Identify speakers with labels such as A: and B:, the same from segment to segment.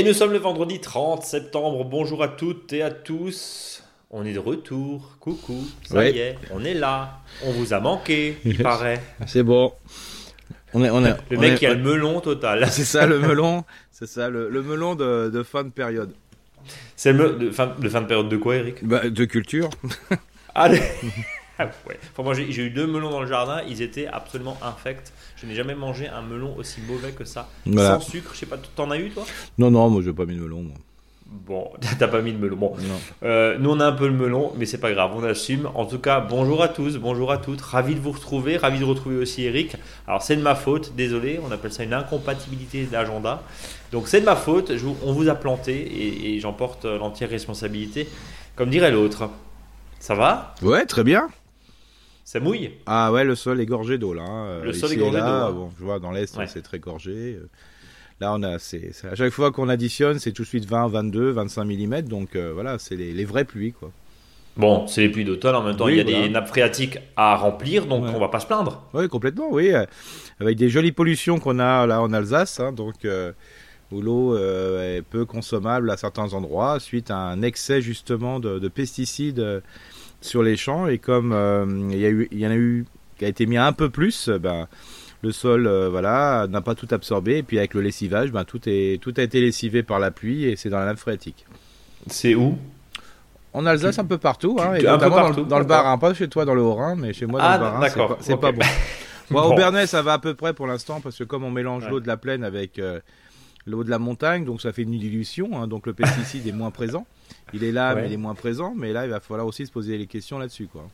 A: Et nous sommes le vendredi 30 septembre. Bonjour à toutes et à tous. On est de retour. Coucou. Ça y est, on est là. On vous a manqué, il paraît.
B: C'est bon.
A: On est, on est, le mec qui a le melon total.
B: C'est ça, le melon. C'est ça, le, melon de, fin de période.
A: C'est le de fin, de fin de période de quoi, Eric?
B: Bah, De culture.
A: Allez. Ah ouais. enfin, moi, j'ai eu deux melons dans le jardin. Ils étaient absolument infects. Je n'ai jamais mangé un melon aussi mauvais que ça. Sans sucre, je sais pas, t'en as eu toi?
B: Non, non, moi je n'ai pas mis de melon. Moi.
A: Bon, t'as pas mis de melon. Bon, euh, nous on a un peu le melon, mais c'est pas grave, on assume. En tout cas, bonjour à tous, bonjour à toutes, ravi de vous retrouver, ravi de retrouver aussi Eric. Alors c'est de ma faute, désolé, on appelle ça une incompatibilité d'agenda. Donc c'est de ma faute, on vous a planté et, et j'en porte l'entière responsabilité, comme dirait l'autre. Ça va?
B: Ouais, très bien.
A: Ça mouille
B: Ah ouais, le sol est gorgé d'eau là. Hein. Le sol est gorgé d'eau. Hein. Bon, je vois dans l'est, c'est très gorgé. Là, on a, c'est, à chaque fois qu'on additionne, c'est tout de suite 20, 22, 25 mm. Donc euh, voilà, c'est les, vraies pluies quoi.
A: Bon, c'est les pluies d'automne. En même temps, il y a des nappes phréatiques à remplir, donc on va pas se plaindre.
B: Oui, complètement, oui. Avec des jolies pollutions qu'on a là en Alsace, hein, donc euh, où l'eau euh, est peu consommable à certains endroits suite à un excès justement de, de pesticides sur les champs et comme euh, il y, y en a eu qui a été mis un peu plus, euh, ben, le sol euh, voilà n'a pas tout absorbé et puis avec le lessivage, ben, tout, est, tout a été lessivé par la pluie et c'est dans la nappe phréatique.
A: C'est où?
B: En Alsace, un peu partout, hein, et notamment dans, le Bas-Rhin, pas chez toi dans le Haut-Rhin, mais chez moi dans le ah, Bas-Rhin, c'est pas, bon. Moi, au Bernay, ça va à peu près pour l'instant, parce que comme on mélange l'eau de la plaine avec l'eau de la montagne, donc ça fait une dilution, hein, donc le pesticide est moins présent. Il est là, mais il est moins présent. Mais là, il va falloir aussi se poser les questions là-dessus, quoi.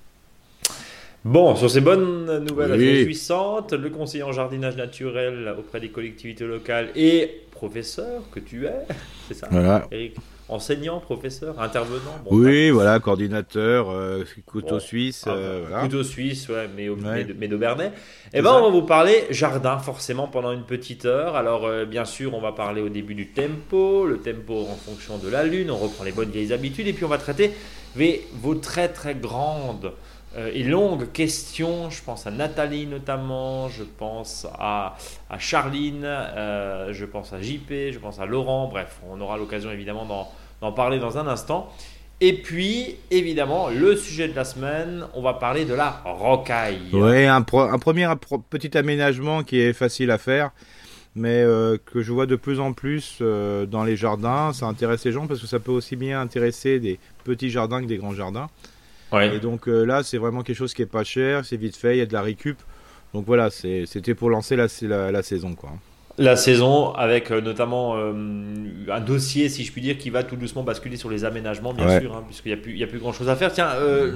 A: Bon, sur ces bonnes nouvelles réjouissantes, le conseiller en jardinage naturel auprès des collectivités locales et professeur que tu es, c'est ça,
B: voilà.
A: Eric Enseignant, professeur, intervenant
B: Oui, voilà, coordinateur, euh, couteau suisse. Ah,
A: euh, couteau suisse, ouais, mais, au, mais, de, mais Bernay. Eh ben, on va vous parler jardin, forcément, pendant une petite heure. Alors, euh, bien sûr, on va parler au début du tempo, le tempo en fonction de la lune, on reprend les bonnes vieilles habitudes, et puis on va traiter vos très très grandes et longue question. Je pense à Nathalie notamment, je pense à, à Charline, euh, je pense à JP, je pense à Laurent. Bref, on aura l'occasion évidemment d'en parler dans un instant. Et puis, évidemment, le sujet de la semaine, on va parler de la rocaille.
B: Oui, un, un, premier petit aménagement qui est facile à faire, mais euh, que je vois de plus en plus dans les jardins. Ça intéresse les gens parce que ça peut aussi bien intéresser des petits jardins que des grands jardins. Et donc euh, là, c'est vraiment quelque chose qui est pas cher, c'est vite fait, il y a de la récup. Donc voilà, c'était pour lancer la, la, saison. Quoi.
A: La saison avec euh, notamment euh, un dossier, si je puis dire, qui va tout doucement basculer sur les aménagements, bien sûr, hein, puisqu'il n'y a, plus, a plus grand chose à faire. Tiens,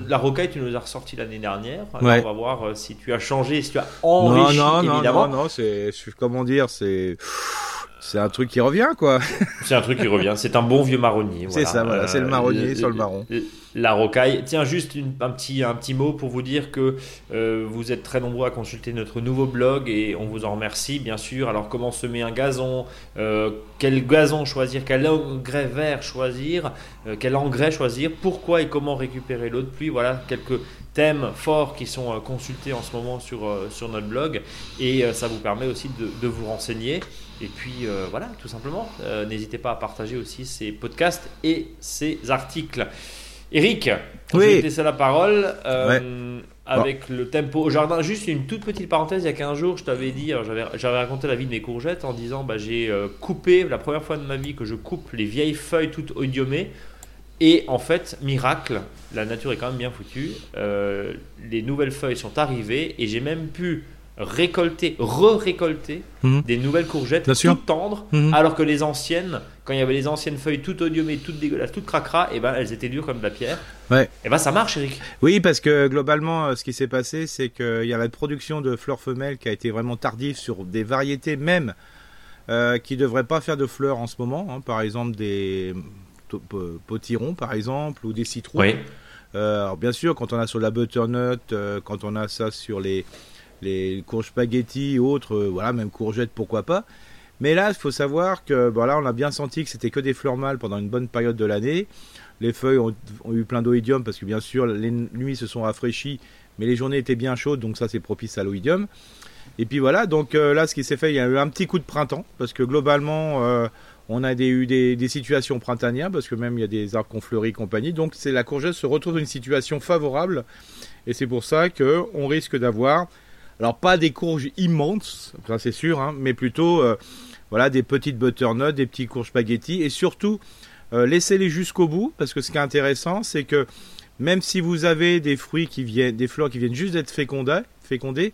A: la rocaille, tu nous as ressorti l'année dernière. on va voir si tu as changé, si tu as enrichi,
B: non, non,
A: évidemment.
B: Non, non, c'est, comment dire, c'est. C'est un truc qui revient, quoi.
A: c'est un truc qui revient. C'est un bon vieux marronnier.
B: C'est ça, voilà. c'est le marronnier sur le marron
A: la rocaille. Tiens, juste un, petit, un petit mot pour vous dire que euh, vous êtes très nombreux à consulter notre nouveau blog et on vous en remercie, bien sûr. Alors, comment semer un gazon euh, Quel gazon choisir Quel engrais vert choisir euh, Quel engrais choisir Pourquoi et comment récupérer l'eau de pluie Voilà quelques thèmes forts qui sont consultés en ce moment sur, sur notre blog et ça vous permet aussi de, de vous renseigner. Et puis voilà, tout simplement, n'hésitez pas à partager aussi ces podcasts et ces articles. Eric, je vais te laisser la parole. Euh, avec le tempo au jardin, juste une toute petite parenthèse, il y a 15 jours, je t'avais dit, j'avais raconté la vie de mes courgettes en disant bah, j'ai euh, coupé, la première fois de ma vie que je coupe les vieilles feuilles toutes odiumées. Et en fait, miracle, la nature est quand même bien foutue. Euh, les nouvelles feuilles sont arrivées et j'ai même pu récolter, re-récolter mhm. des nouvelles courgettes toutes tendres, mhm. alors que les anciennes, quand il y avait les anciennes feuilles toutes odiumées, toutes dégueulasses, toutes cracra, et eh ben elles étaient dures comme de la pierre.
B: Ouais.
A: Et eh ben ça marche, Eric.
B: Oui, parce que globalement, euh, ce qui s'est passé, c'est qu'il y a la production de fleurs femelles qui a été vraiment tardive sur des variétés même euh, qui ne devraient pas faire de fleurs en ce moment. Hein. par exemple, des potirons, par exemple, ou des citrons.
A: Oui.
B: Euh, alors bien sûr, quand on a sur la butternut, quand on a ça sur les les courges spaghetti, autres, euh, voilà, même courgettes, pourquoi pas. Mais là, il faut savoir que voilà, on a bien senti que c'était que des fleurs mâles pendant une bonne période de l'année. Les feuilles ont, eu plein d'oïdium parce que bien sûr les nuits se sont rafraîchies, mais les journées étaient bien chaudes, donc ça c'est propice à l'oïdium. Et puis voilà, donc euh, là ce qui s'est fait, il y a eu un petit coup de printemps parce que globalement euh, On a des, eu des, des, situations printanières parce que même il y a des arbres qu'on fleurit et compagnie. Donc c'est la courgette se retrouve dans une situation favorable et c'est pour ça que on risque d'avoir, alors pas des courges immenses, ça c'est sûr, hein, mais plutôt euh, voilà des petites butternuts, des petits courges spaghetti et surtout euh, laissez-les jusqu'au bout parce que ce qui est intéressant c'est que même si vous avez des fruits qui viennent, des fleurs qui viennent juste d'être fécondés, fécondés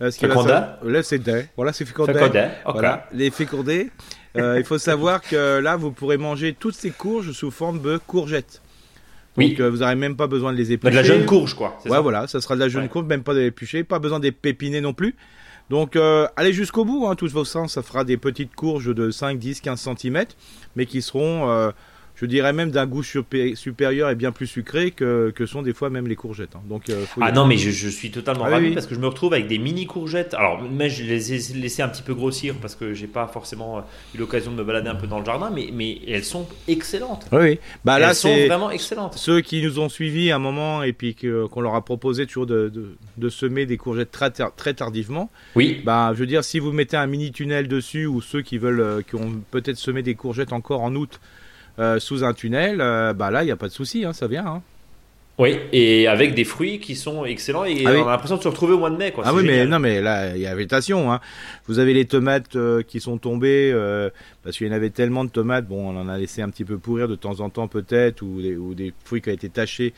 A: euh, ce qui là
B: c'est des, voilà c'est fécondé, voilà les fécondés. Euh, il faut savoir que là vous pourrez manger toutes ces courges sous forme de courgettes. Donc oui. euh, vous n'aurez même pas besoin de les éplucher.
A: De la jeune courge quoi.
B: Ouais ça voilà, ça sera de la jeune ouais. courge, même pas de l'éplucher, pas besoin d'épiner non plus. Donc euh, allez jusqu'au bout, hein, tous vos sens, ça fera des petites courges de 5, 10, 15 cm, mais qui seront euh, je dirais même d'un goût supérieur et bien plus sucré que, que sont des fois même les courgettes. Hein. Donc,
A: euh, ah non, mais je, je, suis totalement ah, ravi oui, parce que je me retrouve avec des mini courgettes. Alors, mais je les ai laissées un petit peu grossir parce que j'ai pas forcément eu l'occasion de me balader un peu dans le jardin, mais, mais elles sont excellentes.
B: Oui, oui. Bah, là,
A: elles sont vraiment excellentes.
B: Ceux qui nous ont suivis un moment et puis qu'on leur a proposé toujours de, de, de, semer des courgettes très, très tardivement.
A: Oui.
B: Bah, je veux dire, si vous mettez un mini tunnel dessus ou ceux qui veulent, euh, qui ont peut-être semé des courgettes encore en août euh, sous un tunnel, euh, bah là, il n'y a pas de souci, hein, ça vient. Hein.
A: Oui, et avec des fruits qui sont excellents et ah on a l'impression de se retrouver au mois de mai. Quoi.
B: Ah oui, génial. mais non, mais là, il y a végétation. Hein. Vous avez les tomates euh, qui sont tombées euh, parce qu'il y en avait tellement de tomates. Bon, on en a laissé un petit peu pourrir de temps en temps peut-être, ou, ou, des fruits qui ont été tachés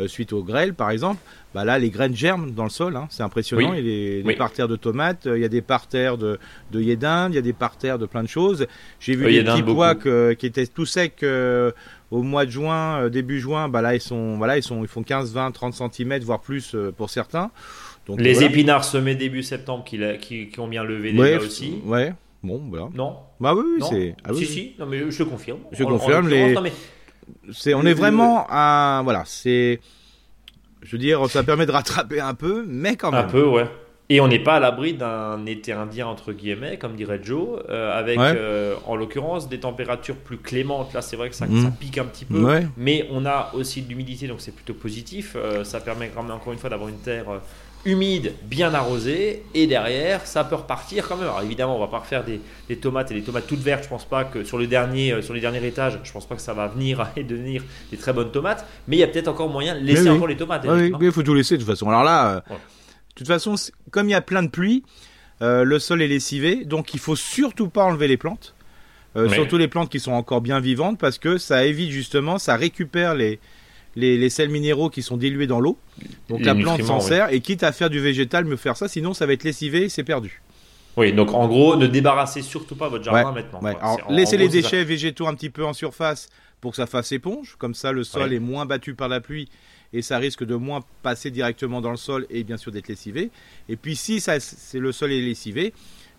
B: euh, suite au grêle, par exemple. Bah là, les graines germent dans le sol. Hein. C'est impressionnant.
A: Oui.
B: Il y a des,
A: oui.
B: des parterres de tomates, il y a des parterres de, de il y a des parterres de plein de choses. J'ai vu des petits que, qui étaient tout secs euh, au mois de juin, euh, début juin, bah là ils sont, voilà, ils sont, ils font 15, 20, 30 cm, voire plus euh, pour certains.
A: Donc, les voilà. épinards semés début septembre qui, qui, qui ont bien levé
B: ouais,
A: déjà aussi.
B: Ouais. Bon, voilà.
A: Non.
B: Bah oui, oui c'est. Ah,
A: si,
B: oui.
A: si. Non, mais je confirme.
B: Je en, confirme. les... Non, mais... C'est, on est vraiment un, voilà, c'est, je veux dire, ça permet de rattraper un peu, mais quand même.
A: Un peu, ouais. Et on n'est pas à l'abri d'un été indien, entre guillemets, comme dirait Joe, euh, avec, ouais. euh, en l'occurrence, des températures plus clémentes. Là, c'est vrai que ça, mmh. ça, pique un petit peu,
B: ouais.
A: mais on a aussi de l'humidité, donc c'est plutôt positif. Euh, ça permet quand même, encore une fois, d'avoir une terre humide, bien arrosée, et derrière, ça peut repartir quand même. Alors évidemment, on va pas refaire des, des, tomates et des tomates toutes vertes. Je pense pas que sur le dernier, euh, sur les derniers étages, je pense pas que ça va venir et devenir des très bonnes tomates. Mais il y a peut-être encore moyen de laisser
B: oui.
A: encore les tomates.
B: Oui, il faut tout laisser de toute façon. Alors là. Ouais. De toute façon, comme il y a plein de pluie, euh, le sol est lessivé, donc il faut surtout pas enlever les plantes. Euh, oui. Surtout les plantes qui sont encore bien vivantes, parce que ça évite justement, ça récupère les, les, les sels minéraux qui sont dilués dans l'eau. Donc la plante s'en sert, oui. et quitte à faire du végétal, mieux faire ça, sinon ça va être lessivé et c'est perdu.
A: Oui, donc en gros, ne débarrassez surtout pas votre jardin
B: ouais,
A: maintenant.
B: Ouais. Alors, laissez les déchets végétaux un petit peu en surface pour que ça fasse éponge, comme ça le sol est moins battu par la pluie et ça risque de moins passer directement dans le sol et bien sûr d'être lessivé. Et puis si ça, c'est le sol est lessivé,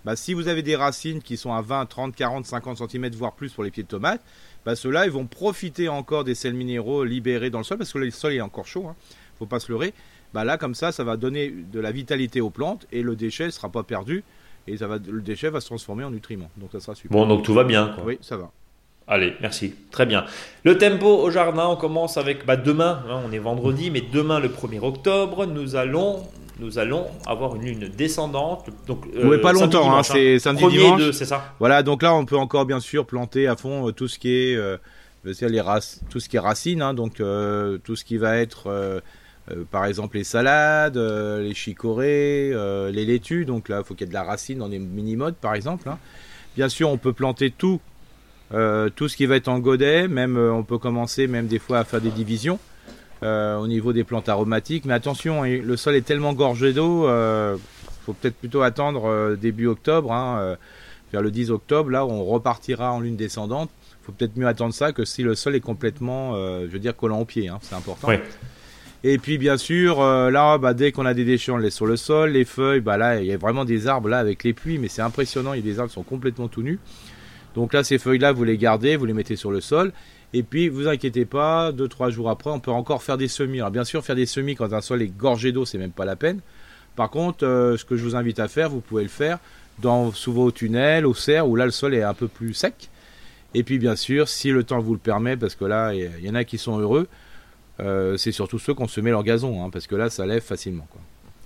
B: bah, si vous avez des racines qui sont à 20, 30, 40, 50 cm voire plus pour les pieds de tomates, bah, ceux-là ils vont profiter encore des sels minéraux libérés dans le sol parce que le sol est encore chaud, hein, faut pas se leurrer. Bah, là comme ça, ça va donner de la vitalité aux plantes et le déchet ne sera pas perdu et ça va, le déchet va se transformer en nutriments. Donc ça sera super.
A: Bon, donc tout va bien. Quoi.
B: Oui, ça va.
A: Allez, merci. Très bien. Le tempo au jardin, on commence avec bah, demain, hein, on est vendredi, mais demain le 1er octobre, nous allons nous allons avoir une lune descendante. Donc,
B: euh, oui, pas longtemps, hein, c'est samedi dimanche.
A: c'est ça?
B: Voilà, donc là on peut encore bien sûr planter à fond euh, tout ce qui est euh, les tout ce qui est racines, hein, donc euh, tout ce qui va être par exemple les salades, les chicorées, les laitues. Donc là, il faut qu'il y ait de la racine dans les mini-modes par exemple. Hein. Bien sûr, on peut planter tout euh, tout ce qui va être en godet, même euh, on peut commencer même des fois à faire des divisions euh, au niveau des plantes aromatiques. Mais attention, hein, le sol est tellement gorgé d'eau, il faut peut-être plutôt attendre début octobre, hein, vers le 10 octobre, là où on repartira en lune descendante. Il faut peut-être mieux attendre ça que si le sol est complètement, je veux dire, collant au pied, hein, c'est important.
A: Oui.
B: Et puis bien sûr, euh, là, bah, dès qu'on a des déchets, on les laisse sur le sol. Les feuilles, bah, là, il y a vraiment des arbres là avec les pluies, mais c'est impressionnant. Il y a des arbres qui sont complètement tout nus. Donc là, ces feuilles-là, vous les gardez, vous les mettez sur le sol. Et puis, vous inquiétez pas, deux, trois jours après, on peut encore faire des semis. Alors bien sûr, faire des semis quand un sol est gorgé d'eau, c'est même pas la peine. Par contre, euh, ce que je vous invite à faire, vous pouvez le faire dans, sous vos tunnels, au cerf, où là, le sol est un peu plus sec. Et puis, bien sûr, si le temps vous le permet, parce que là, il y, en a qui sont heureux, euh, c'est surtout ceux qui ont semé leur gazon, hein, parce que là, ça lève facilement.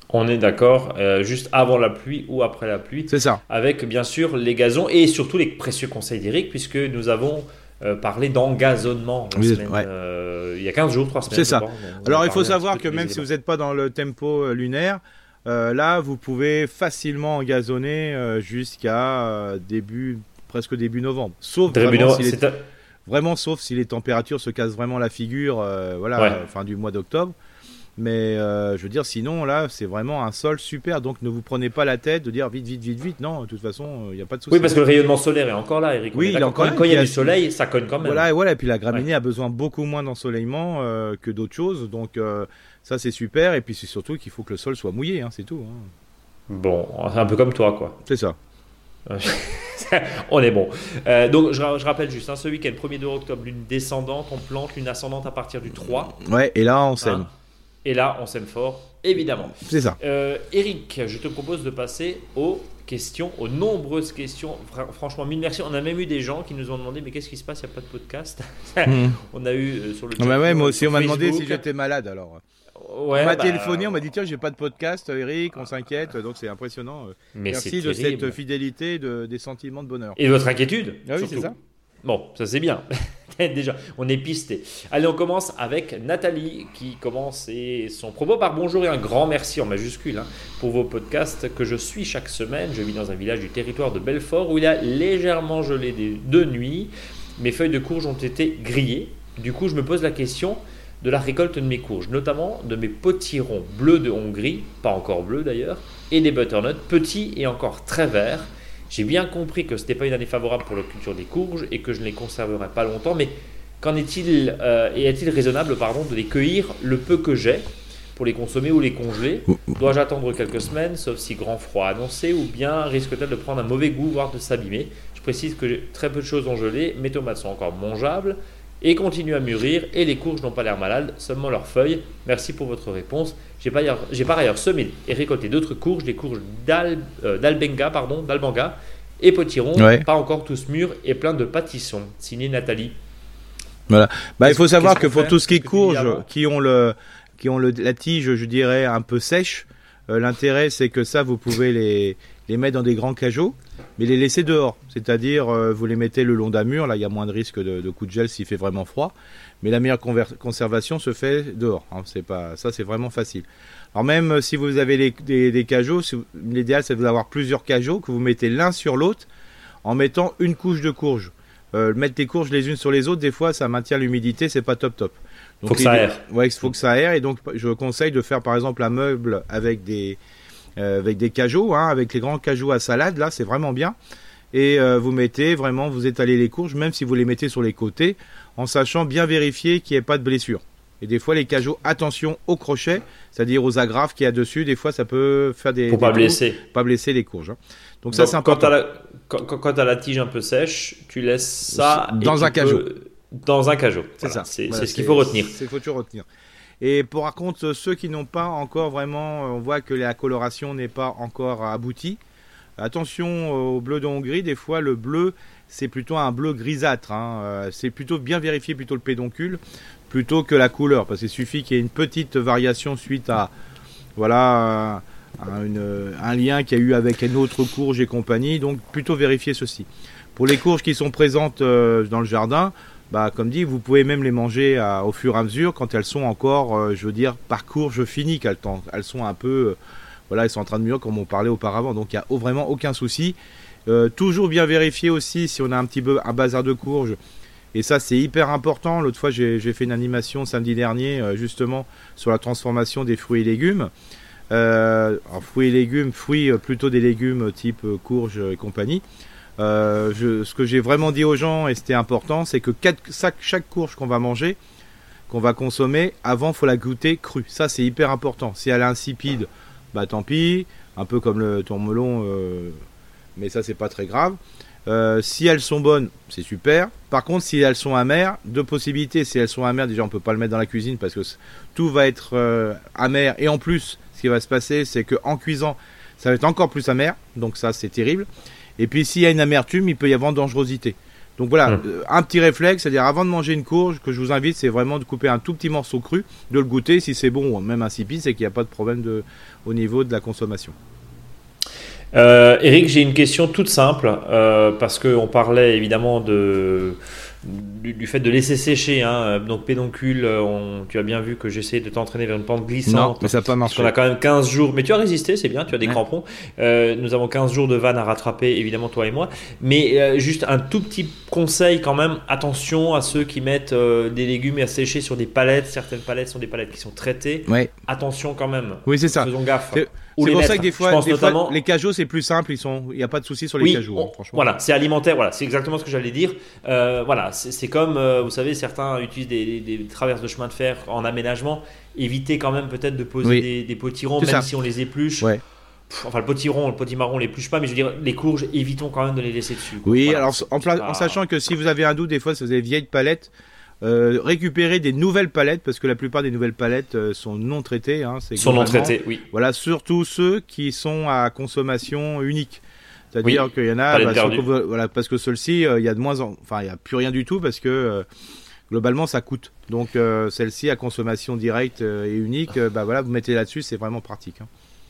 A: On est d'accord, euh, juste avant la pluie ou après la pluie.
B: C'est ça.
A: Avec bien sûr les gazons et surtout les précieux conseils d'Eric, puisque nous avons euh, parlé d'engazonnement
B: Oui, ouais.
A: euh, il y a 15 jours, 3 semaines.
B: C'est ça. Alors il faut savoir que même si vous n'êtes pas dans le tempo euh, lunaire, euh, là vous pouvez facilement engazonner jusqu'à début presque début novembre. Sauf vraiment,
A: Début
B: si les,
A: un-
B: vraiment sauf si les températures se cassent vraiment la figure, voilà,
A: Ouais.
B: fin du mois d'octobre. Mais euh, je veux dire, sinon là, c'est vraiment un sol super. Donc ne vous prenez pas la tête de dire vite, vite, vite, vite. Non, de toute façon, il n'y a pas de souci.
A: Oui, parce que le rayonnement solaire est encore là, Eric.
B: Oui, il est encore
A: Quand-
B: là,
A: Quand il y a du soleil, ça cogne quand même.
B: Voilà, et voilà. Et puis la graminée a besoin beaucoup moins d'ensoleillement euh, que d'autres choses. Donc euh, ça, c'est super. Et puis c'est surtout qu'il faut que le sol soit mouillé, hein, c'est tout. hein.
A: Bon, c'est un peu comme toi, quoi.
B: C'est ça.
A: on est bon. Euh, donc, je, ra- je rappelle juste, hein, ce week-end, 1er 2 octobre, lune descendante, on plante, lune ascendante à partir du 3.
B: Ouais, et là, on s'aime.
A: hein. Et là, on s'aime fort, évidemment.
B: C'est ça.
A: Euh, Eric, je te propose de passer aux questions, aux nombreuses questions. Fra- franchement, mille merci. On a même eu des gens qui nous ont demandé Mais qu'est-ce qui se passe Il n'y a pas de podcast.
B: Mhm.
A: On a eu euh, sur le
B: Ah bah ouais,
A: sur
B: moi aussi, on m'a demandé si j'étais malade alors.
A: Ouais,
B: on m'a
A: bah,
B: téléphoné, on m'a dit tiens, j'ai pas de podcast, euh, Eric, on s'inquiète. Donc c'est impressionnant. euh.
A: Mais
B: Merci de
A: terrible.
B: cette fidélité, de, des sentiments de bonheur.
A: Et votre inquiétude
B: Ah oui, c'est ça.
A: Bon, ça c'est bien. Déjà, on est pisté. Allez, on commence avec Nathalie qui commence son propos par bonjour et un grand merci en majuscule hein, pour vos podcasts que je suis chaque semaine. Je vis dans un village du territoire de Belfort où il a légèrement gelé des deux nuits. Mes feuilles de courge ont été grillées. Du coup, je me pose la question de la récolte de mes courges, notamment de mes potirons bleus de Hongrie, pas encore bleus d'ailleurs, et des butternuts petits et encore très verts. J'ai bien compris que ce n'était pas une année favorable pour la culture des courges et que je ne les conserverai pas longtemps, mais qu'en est-il euh, est-il raisonnable pardon, de les cueillir le peu que j'ai pour les consommer ou les congeler? Dois-je attendre quelques semaines, sauf si grand froid annoncé, ou bien risque-t-elle de prendre un mauvais goût, voire de s'abîmer? Je précise que j'ai très peu de choses ont gelé, mes tomates sont encore mangeables et continuent à mûrir, et les courges n'ont pas l'air malades, seulement leurs feuilles. Merci pour votre réponse. J'ai par ailleurs, j'ai par ailleurs semé et récolté d'autres courges, des courges d'al- euh, d'albenga, pardon, d'albanga, et potirons,
B: Ouais.
A: pas encore tous mûrs et plein de pâtissons. Signé Nathalie.
B: Bah, il faut savoir que pour tout ce qui est
A: Qu'est-ce que tu dis
B: courge,
A: avant
B: qui ont le, qui ont le, la tige, je dirais, un peu sèche, euh, l'intérêt c'est que ça, vous pouvez les, les mettre dans des grands cajots, mais les laisser dehors. C'est-à-dire, euh, vous les mettez le long d'un mur, là il y a moins de risque de, de coup de gel s'il fait vraiment froid, mais la meilleure conservation se fait dehors. hein. c'est pas, ça c'est vraiment facile. Alors même euh, si vous avez les, des, des cajots, si l'idéal c'est d'avoir plusieurs cajots que vous mettez l'un sur l'autre en mettant une couche de courge. Euh, mettre les courges les unes sur les autres, des fois, ça maintient l'humidité, c'est pas top top. Donc,
A: Faut que ça aère.
B: Ouais, il faut que ça aère. Et donc, je conseille de faire, par exemple, un meuble avec des, avec des cajots, hein, avec les grands cajots à salade. Là, c'est vraiment bien. Et euh, vous mettez vraiment, vous étalez les courges, même si vous les mettez sur les côtés, en sachant bien vérifier qu'il n'y ait pas de blessure. Et des fois, les cajots, attention aux crochets, c'est-à-dire aux agrafes qu'il y a dessus. Des fois, ça peut faire des.
A: Pour
B: des
A: pas
B: trous,
A: blesser.
B: Pas blesser les courges. hein. Donc, ça, c'est
A: quand
B: important.
A: la, quand, quand- quand t'as la tige un peu sèche, tu laisses ça
B: Dans
A: tu
B: un cajot.
A: peux- Dans un cajot.
B: C'est
A: Voilà,
B: ça.
A: C'est
B: Voilà,
A: ce qu'il faut retenir.
B: C'est faut toujours retenir. Et pour par contre ceux qui n'ont pas encore vraiment, on voit que la coloration n'est pas encore aboutie. Attention au bleu de Hongrie, des fois le bleu c'est plutôt un bleu grisâtre. hein. Euh, C'est plutôt bien vérifier plutôt le pédoncule plutôt que la couleur, parce qu'il suffit qu'il y ait une petite variation suite à voilà un, lien qu'il y a eu avec une autre courge et compagnie. Donc plutôt vérifier ceci. Pour les courges qui sont présentes euh, dans le jardin, bah, comme dit, vous pouvez même les manger au fur et à mesure quand elles sont encore, euh, je veux dire, par courge finie, qu'elles elles sont un peu, euh, voilà, elles sont en train de mûrir comme on parlait auparavant. Donc il n'y a vraiment aucun souci. Euh, toujours bien vérifier aussi si on a un petit peu un bazar de courge. Et ça, c'est hyper important. L'autre fois, j'ai fait une animation samedi dernier, justement, sur la transformation des fruits et légumes. Alors, fruits et légumes, fruits plutôt des légumes type courge et compagnie. Euh, ce que j'ai vraiment dit aux gens, et c'était important, c'est que chaque, chaque courge qu'on va manger, qu'on va consommer, avant, faut la goûter crue. Ça, c'est hyper important. Si elle est insipide, bah tant pis. Un peu comme le ton melon, euh, mais ça, c'est pas très grave. Euh, si elles sont bonnes, c'est super. Par contre, si elles sont amères, deux possibilités. Si elles sont amères, déjà, on peut pas le mettre dans la cuisine parce que tout va être amer. Et en plus, ce qui va se passer, c'est que en cuisant, ça va être encore plus amer. Donc ça, c'est terrible. Et puis, s'il y a une amertume, il peut y avoir dangerosité. Donc voilà, mmh. un petit réflexe, c'est-à-dire avant de manger une courge, que je vous invite, c'est vraiment de couper un tout petit morceau cru, de le goûter, si c'est bon ou même insipide, c'est qu'il n'y a pas de problème de, au niveau de la consommation.
A: Euh, Eric, j'ai une question toute simple, euh, parce qu'on parlait évidemment de, du, fait de laisser sécher. Hein. Donc, pédoncule, on, tu as bien vu que j'essaie de t'entraîner vers une pente glissante. Non,
B: mais ça n'a pas marché.
A: On a quand même 15 jours. Mais tu as résisté, c'est bien, tu as des crampons. Euh, nous avons 15 jours de vanne à rattraper, évidemment, toi et moi. Mais euh, juste un tout petit conseil quand même. Attention à ceux qui mettent euh, des légumes à sécher sur des palettes. Certaines palettes sont des palettes qui sont traitées.
B: Ouais.
A: Attention quand même.
B: Oui, c'est ça.
A: Faisons gaffe.
B: C'est pour ça que des fois, les cajots c'est plus simple, ils sont, il n'y a pas de souci sur les cajots. Hein, franchement.
A: Voilà, c'est alimentaire, voilà, c'est exactement ce que j'allais dire. Euh, voilà, c'est comme, euh, vous savez, certains utilisent des, traverses de chemin de fer en aménagement. Évitez quand même peut-être de poser des, des, potirons, même si on les épluche. enfin, le potiron, le potimarron, on l'épluche pas, mais je veux dire, les courges, évitons quand même de les laisser dessus.
B: Oui, alors en, en, sachant que si vous avez un doute, des fois, si vous avez vieilles palettes, euh, récupérer des nouvelles palettes parce que la plupart des nouvelles palettes euh, sont non traitées. Hein,
A: sont non traitées, oui.
B: Voilà, surtout ceux qui sont à consommation unique. C'est-à-dire qu'il y en a, bah, voilà, parce que celle-ci, euh, il y a de moins, en... enfin, il y a plus rien du tout parce que globalement, ça coûte. Donc, celle-ci à consommation directe et unique, bah voilà, vous mettez là-dessus, c'est vraiment pratique. Hein.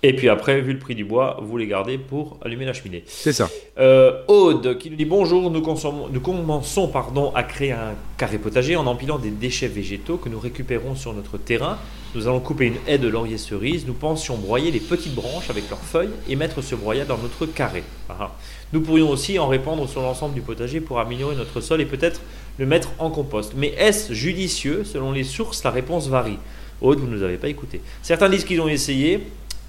A: Et puis après, vu le prix du bois, vous les gardez pour allumer la cheminée.
B: C'est ça.
A: Euh, Aude qui nous dit bonjour, nous, nous commençons pardon, à créer un carré potager en empilant des déchets végétaux que nous récupérons sur notre terrain. Nous allons couper une haie de laurier cerise. Nous pensions broyer les petites branches avec leurs feuilles et mettre ce broyat dans notre carré. Ah. Nous pourrions aussi en répandre sur l'ensemble du potager pour améliorer notre sol et peut-être le mettre en compost. Mais est-ce judicieux? Selon les sources, la réponse varie. Aude, vous ne nous avez pas écouté. Certains disent qu'ils ont essayé,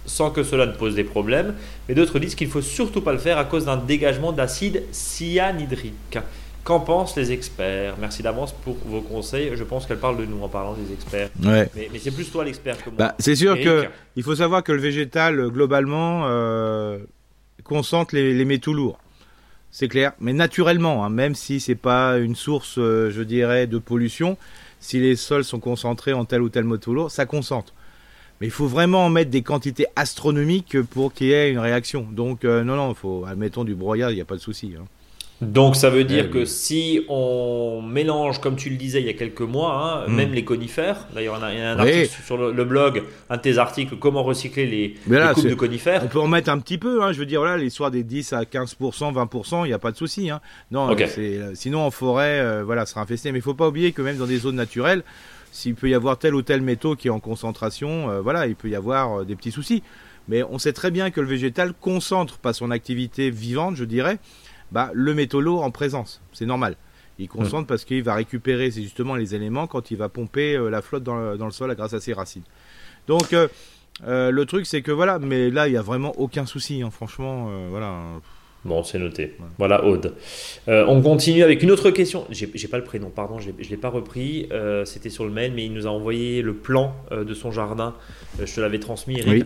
A: sans que cela ne pose des problèmes, mais d'autres disent qu'il ne faut surtout pas le faire à cause d'un dégagement d'acide cyanhydrique. Qu'en pensent les experts? Merci d'avance pour vos conseils. Je pense qu'elle parle de nous en parlant des experts.
B: Ouais.
A: Mais, c'est plus toi l'expert que moi.
B: Bah, c'est sûr qu'il il faut savoir que le végétal, globalement, euh, concentre les, métaux lourds. C'est clair. Mais naturellement, hein, même si c'est pas une source, euh, je dirais, de pollution, si les sols sont concentrés en tel ou tel métaux lourd, ça concentre. Mais il faut vraiment en mettre des quantités astronomiques pour qu'il y ait une réaction. Donc, euh, non, non, il faut, admettons, du broyat, il n'y a pas de souci. Hein.
A: Donc ça veut dire que si on mélange, comme tu le disais il y a quelques mois, hein, hmm. même les conifères, d'ailleurs il y a un article sur le, blog, un de tes articles, comment recycler les, coupes de conifères.
B: On peut en mettre un petit peu, hein, je veux dire, voilà, l'histoire des 10 à 15%, 20%, il n'y a pas de souci. Hein. Non, euh, sinon en forêt, euh, voilà, sera infesté. Mais il ne faut pas oublier que même dans des zones naturelles, s'il peut y avoir tel ou tel métaux qui est en concentration, euh, voilà, il peut y avoir euh, des petits soucis. Mais on sait très bien que le végétal concentre par son activité vivante, je dirais, bah, le métaux lourd en présence. C'est normal. Il concentre mmh. parce qu'il va récupérer justement les éléments quand il va pomper euh, la flotte dans le, sol grâce à ses racines. Donc le truc c'est que voilà, mais là il n'y a vraiment aucun souci, hein. franchement, voilà.
A: Bon, c'est noté. Voilà, Aude. Euh, on continue avec une autre question. J'ai pas le prénom, pardon, je ne l'ai pas repris. Euh, c'était sur le mail, mais il nous a envoyé le plan euh, de son jardin. je te l'avais transmis, Eric.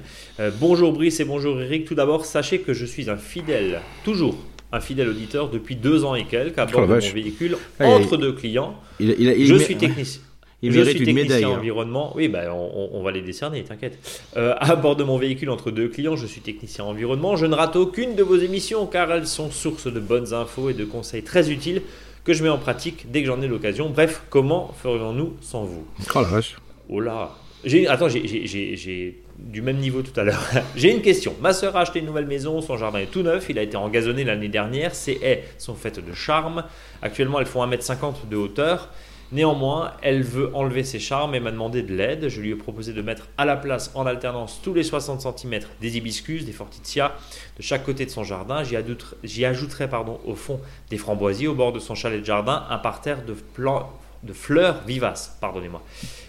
A: bonjour Brice et bonjour Eric. Tout d'abord, sachez que je suis un fidèle, toujours un fidèle auditeur depuis deux ans et quelques à bord oh de mon véhicule entre deux clients. je suis technicien.
B: Il je suis technicien
A: hein. environnement. Oui, bah, on, va les décerner, t'inquiète. Euh, à bord de mon véhicule entre deux clients, je suis technicien environnement. Je ne rate aucune de vos émissions car elles sont source de bonnes infos et de conseils très utiles que je mets en pratique dès que j'en ai l'occasion. Bref, comment ferions-nous sans vous?
B: Oh la vache.
A: Oh là. Attends, j'ai du même niveau tout à l'heure. j'ai une question. Ma soeur a acheté une nouvelle maison, son jardin est tout neuf, il a été engazonné l'année dernière, ses haies sont faites de charme. Actuellement, elles font 1m50 de hauteur. Néanmoins, elle veut enlever ses charmes et m'a demandé de l'aide. Je lui ai proposé de mettre à la place en alternance tous les 60 cm des hibiscus, des fortitias de chaque côté de son jardin. J'y ajouterai pardon, au fond des framboisiers, au bord de son chalet de jardin, un parterre de, de fleurs vivaces. Pardonnez-moi.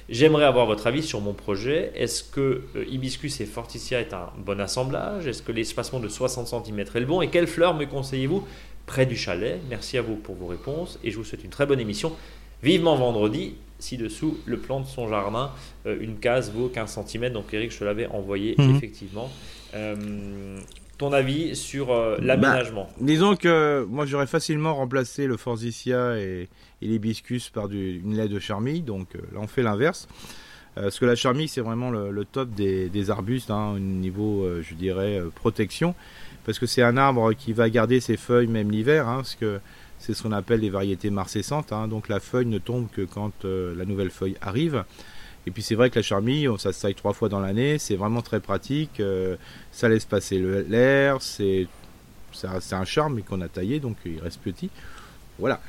A: J'aimerais avoir votre avis sur mon projet. Est-ce que euh, hibiscus et fortitia est un bon assemblage? Est-ce que l'espacement de 60 cm est le bon? Et quelles fleurs me conseillez-vous? Près du chalet Merci à vous pour vos réponses et je vous souhaite une très bonne émission. Vivement vendredi, ci-dessous, le plan de son jardin, euh, une case vaut 15 cm. Donc Eric, je te l'avais envoyé mhm. effectivement. Euh, ton avis sur euh, bah, l'aménagement?
B: Disons que moi j'aurais facilement remplacé le Forsythia et, l'hibiscus par une lait de charmille. Donc là on fait l'inverse. parce que la charmille c'est vraiment le, top des, arbustes hein, au niveau, je dirais, protection. Parce que c'est un arbre qui va garder ses feuilles même l'hiver. Hein, parce que C'est ce qu'on appelle les variétés marcescentes. Hein. Donc la feuille ne tombe que quand la nouvelle feuille arrive. Et puis c'est vrai que la charmille, ça se taille trois fois dans l'année, c'est vraiment très pratique, ça laisse passer l'air, c'est un charme qu'on a taillé, donc il reste petit. Voilà.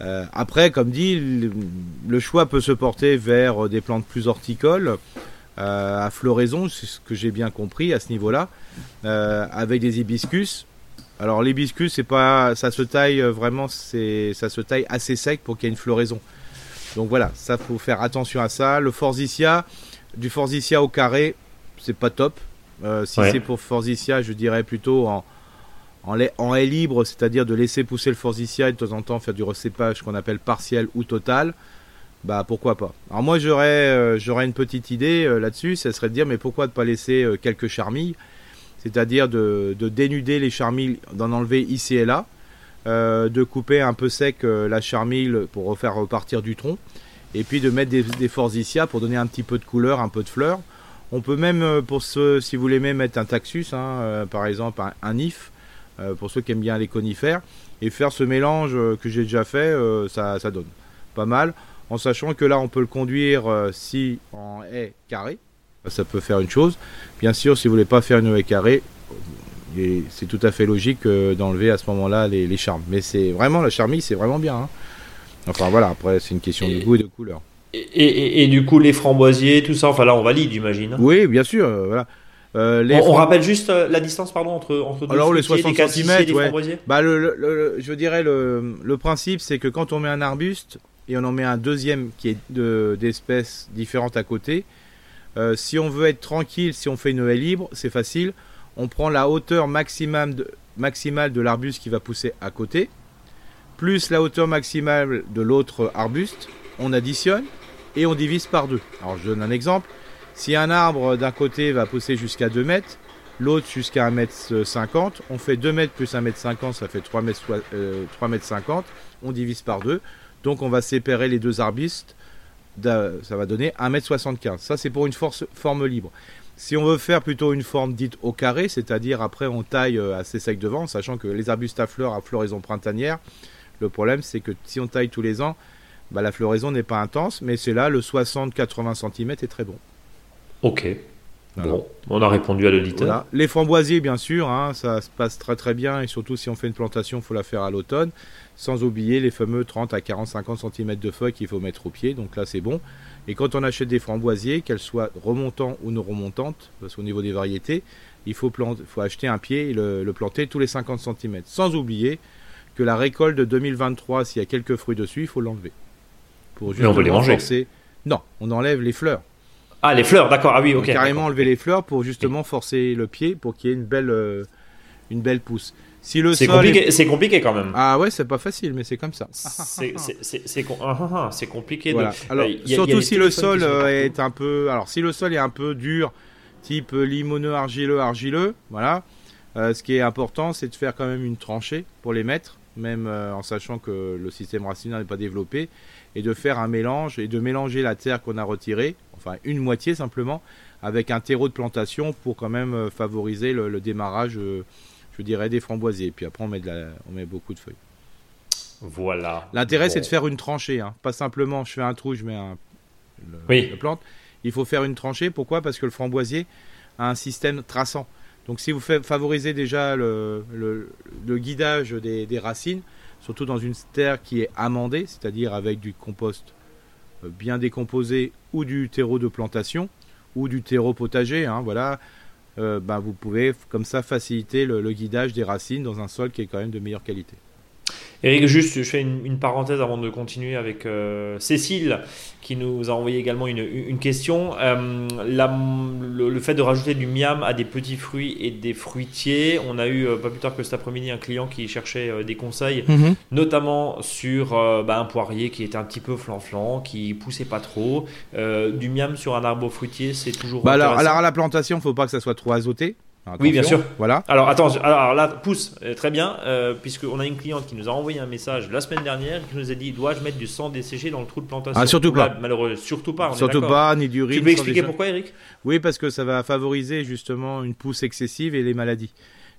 B: Euh, après, comme dit, le, choix peut se porter vers des plantes plus horticoles, euh, à floraison, c'est ce que j'ai bien compris à ce niveau-là, euh, avec des hibiscus. Alors l'hibiscus, c'est pas, ça se taille vraiment, c'est, ça se taille assez sec pour qu'il y ait une floraison. Donc voilà, ça faut faire attention à ça. Le forsythia, du forsythia au carré, c'est pas top. si c'est pour forsythia, je dirais plutôt en, en, haie libre, c'est-à-dire de laisser pousser le forsythia et de temps en temps faire du recépage qu'on appelle partiel ou total, bah pourquoi pas. Alors moi j'aurais euh, j'aurais une petite idée euh, là-dessus, ça serait de dire mais pourquoi ne pas laisser euh, quelques charmilles, c'est-à-dire de, dénuder les charmilles, d'en enlever ici et là, de couper un peu sec la charmille pour refaire repartir du tronc, et puis de mettre des, des pour donner un petit peu de couleur, un peu de fleur. On peut même, pour ceux, si vous même mettre un taxus, hein, par exemple un, if, euh, pour ceux qui aiment bien les conifères. Et faire ce mélange euh, que j'ai déjà fait, euh, ça, donne pas mal. En sachant que là, on peut le conduire si en haie carré, ça peut faire une chose. Bien sûr, si vous voulez pas faire une haie carrée, c'est tout à fait logique d'enlever à ce moment-là les, charmes. Mais c'est vraiment la charmille, c'est vraiment bien. Hein. Enfin voilà, après c'est une question de goût et de couleur.
A: Et, du coup les framboisiers, tout ça, enfin là on valide, j'imagine.
B: Oui, bien sûr. voilà.
A: Euh, on, rappelle juste euh, la distance pardon entre entre deux
B: Alors les 60 cm, Bah le, je dirais le, le principe c'est que quand on met un arbuste et on en met un deuxième qui est d'espèces différentes à côté, euh, si on veut être tranquille, si on fait une haie libre, c'est facile. On prend la hauteur maximale de, maximale de l'arbuste qui va pousser à côté, plus la hauteur maximale de l'autre arbuste. On additionne et on divise par deux. Alors je donne un exemple. Si un arbre d'un côté va pousser jusqu'à 2 mètres, l'autre jusqu'à 1 mètre 50, on fait 2 mètres plus 1 mètre 50, ça fait 3 mètres, 3 euh, mètres 50, on divise par 2, donc on va séparer les deux arbustes, ça va donner 1 mètre 75. Ça c'est pour une force, forme libre. Si on veut faire plutôt une forme dite au carré, c'est-à-dire après on taille euh, assez sec devant, sachant que les arbustes à fleurs à floraison printanière, le problème c'est que si on taille tous les ans, bah, la floraison n'est pas intense, mais c'est là le 60-80 cm est très bon.
A: Ok. Bon, on a répondu à l'auditeur.
B: Les framboisiers, bien sûr, hein, ça se passe très très bien et surtout si on fait une plantation, il faut la faire à l'automne. Sans oublier les fameux 30 à 40-50 cm de feuilles qu'il faut mettre au pied, donc là c'est bon. Et quand on achète des framboisiers, qu'elles soient remontantes ou non remontantes, parce qu'au niveau des variétés, il faut, faut acheter un pied et le, planter tous les 50 cm. Sans oublier que la récolte de 2023, s'il y a quelques fruits dessus, il faut l'enlever.
A: Pour on peut les manger.
B: Non, on enlève les fleurs.
A: Ah, les fleurs, d'accord. Ah oui, ok.
B: carrément enlever les fleurs pour justement forcer le pied pour qu'il y ait une belle, euh, une belle pousse.
A: Si le c'est compliqué, c'est compliqué quand même.
B: Ah ouais, c'est pas facile, mais c'est comme ça.
A: C'est ah, ah, compliqué.
B: Voilà. Alors, surtout si le sol euh, est un peu, alors si le sol est un peu dur, type limoneux argileux argileux, voilà. Euh, ce qui est important, c'est de faire quand même une tranchée pour les mettre, même en sachant que le système racinaire n'est pas développé, et de faire un mélange et de mélanger la terre qu'on a retirée enfin une moitié simplement, avec un terreau de plantation pour quand même euh, favoriser le, démarrage, euh, je dirais, des framboisiers. Puis après, on met, de la, on met beaucoup de feuilles.
A: Voilà.
B: L'intérêt, c'est de faire une tranchée. Hein. Pas simplement, je fais un trou, je mets un, le, plante. Il faut faire une tranchée. Pourquoi? Parce que le framboisier a un système traçant. Donc si vous favorisez déjà le, le guidage des, des, racines, surtout dans une terre qui est amendée, c'est-à-dire avec du compost euh, bien décomposé ou du terreau de plantation ou du terreau potager, hein, voilà, euh, ben, vous pouvez comme ça faciliter le, guidage des racines dans un sol qui est quand même de meilleure qualité.
A: Eric, juste, je fais une, parenthèse avant de continuer avec euh, Cécile, qui nous a envoyé également une, question. Euh, le, fait de rajouter du miam à des petits fruits et des fruitiers, on a eu, euh, pas plus tard que cet après-midi, un client qui cherchait des conseils, mhm. notamment sur bah, un poirier qui était un petit peu flanflant, qui poussait pas trop. du miam sur un arbre fruitier, c'est toujours.
B: Bah alors, alors, à la plantation, il ne faut pas que ça soit trop azoté
A: oui, bien sûr.
B: Voilà.
A: Alors, attends, alors là, pousse, euh, très bien, euh, puisqu'on a une cliente qui nous a envoyé un message la semaine dernière qui nous a dit Dois-je mettre du sang desséché dans le trou de plantation?
B: Ah, surtout pas.
A: malheureux, surtout pas.
B: surtout pas, ni du riz.
A: Tu peux expliquer pourquoi, Eric?
B: Oui, parce que ça va favoriser justement une pousse excessive et les maladies.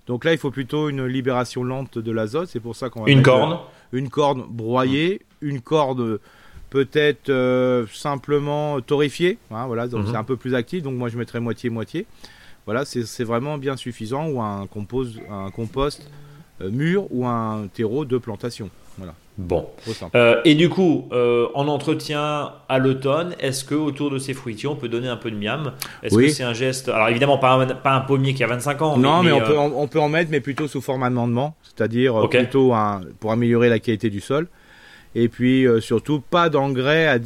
B: Donc là, il faut plutôt une libération lente de l'azote. C'est pour ça qu'on va.
A: Une corne?
B: Une corde broyée, une corde peut-être euh, simplement torréfiée. Hein, voilà, donc
A: Mhm.
B: c'est un peu plus actif. Donc moi je mettrais moitié-moitié. Voilà, c'est vraiment bien suffisant. Ou un, compose, un compost euh, mûr ou un terreau de plantation. Voilà,
A: Bon. Euh, et du coup, euh, en entretien à l'automne, est-ce que autour de ces fruitiers, on peut donner un peu de miam? Est-ce
B: Oui.
A: que c'est un geste? Alors évidemment, pas un, pas un pommier qui a 25 ans.
B: non, mais, on,
A: euh,
B: peut en, on peut en mettre, mais plutôt sous forme d'amendement, c'est-à-dire plutôt un, pour améliorer la qualité du sol. Et puis surtout, pas d'engrais,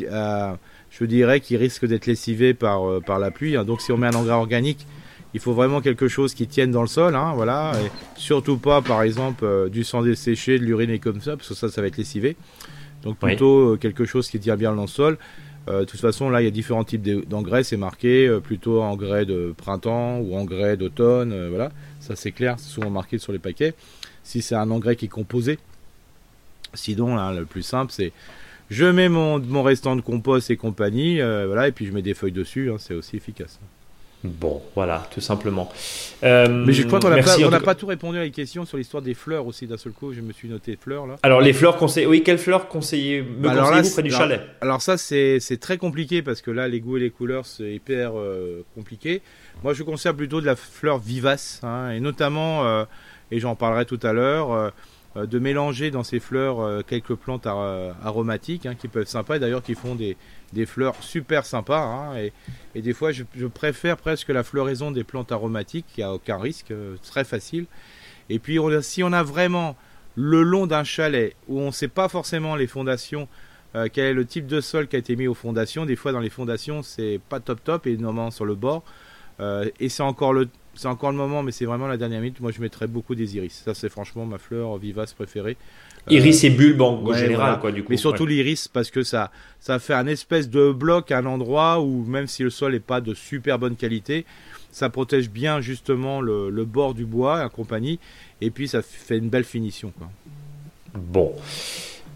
B: je dirais, qui risque d'être lessivé par, par la pluie. hein. Donc si on met un engrais organique, il faut vraiment quelque chose qui tienne dans le sol. hein, voilà. Et surtout pas, par exemple, euh, du sang desséché, de l'urine et comme ça, parce que ça, ça va être lessivé. Donc plutôt euh, quelque chose qui tient bien dans le sol. Euh, de toute façon, là, il y a différents types de- d'engrais, c'est marqué, euh, plutôt engrais de printemps ou engrais d'automne, euh, voilà. Ça, c'est clair, c'est souvent marqué sur les paquets. Si c'est un engrais qui est composé. Sinon, là, le plus simple, c'est je mets mon, mon restant de compost et compagnie, voilà, et puis je mets des feuilles dessus, hein, c'est aussi efficace.
A: Bon, voilà, tout simplement. Euh,
B: Mais je crois qu'on n'a pas,
A: tout
B: pas tout répondu à les questions sur l'histoire des fleurs aussi, d'un seul coup, je me suis noté fleurs là.
A: Alors les fleurs conseillées, oui, quelles fleurs conseillez, me
B: Bah, alors là,
A: conseillez-vous près du
B: c'est-
A: chalet?
B: Alors ça, c'est très compliqué parce que là, les goûts et les couleurs, c'est hyper euh, compliqué. Moi, je conseille plutôt de la fleur vivace, hein, et notamment, euh, et j'en parlerai tout à l'heure, de mélanger dans ces fleurs euh, quelques plantes ar- aromatiques hein, qui peuvent être sympas, et d'ailleurs qui font des, des fleurs super sympas. hein, et, des fois, je, préfère presque la floraison des plantes aromatiques, qui a aucun risque, euh, très facile. Et puis, si on a vraiment le long d'un chalet où on ne sait pas forcément les fondations, euh, quel est le type de sol qui a été mis aux fondations. Des fois, dans les fondations, c'est pas top top, et normalement sur le bord. Euh, et c'est encore le, c'est encore le moment, mais c'est vraiment la dernière minute. Moi, je mettrais beaucoup des iris. Ça, c'est franchement ma fleur vivace préférée. Euh,
A: Iris et bulbe en
B: ouais,
A: général,
B: voilà.
A: quoi, du coup.
B: mais surtout
A: ouais.
B: l'iris parce que ça, ça fait un espèce de bloc à un endroit où même si le sol n'est pas de super bonne qualité, ça protège bien justement le, le bord du bois et compagnie. Et puis ça fait une belle finition. Quoi.
A: Bon.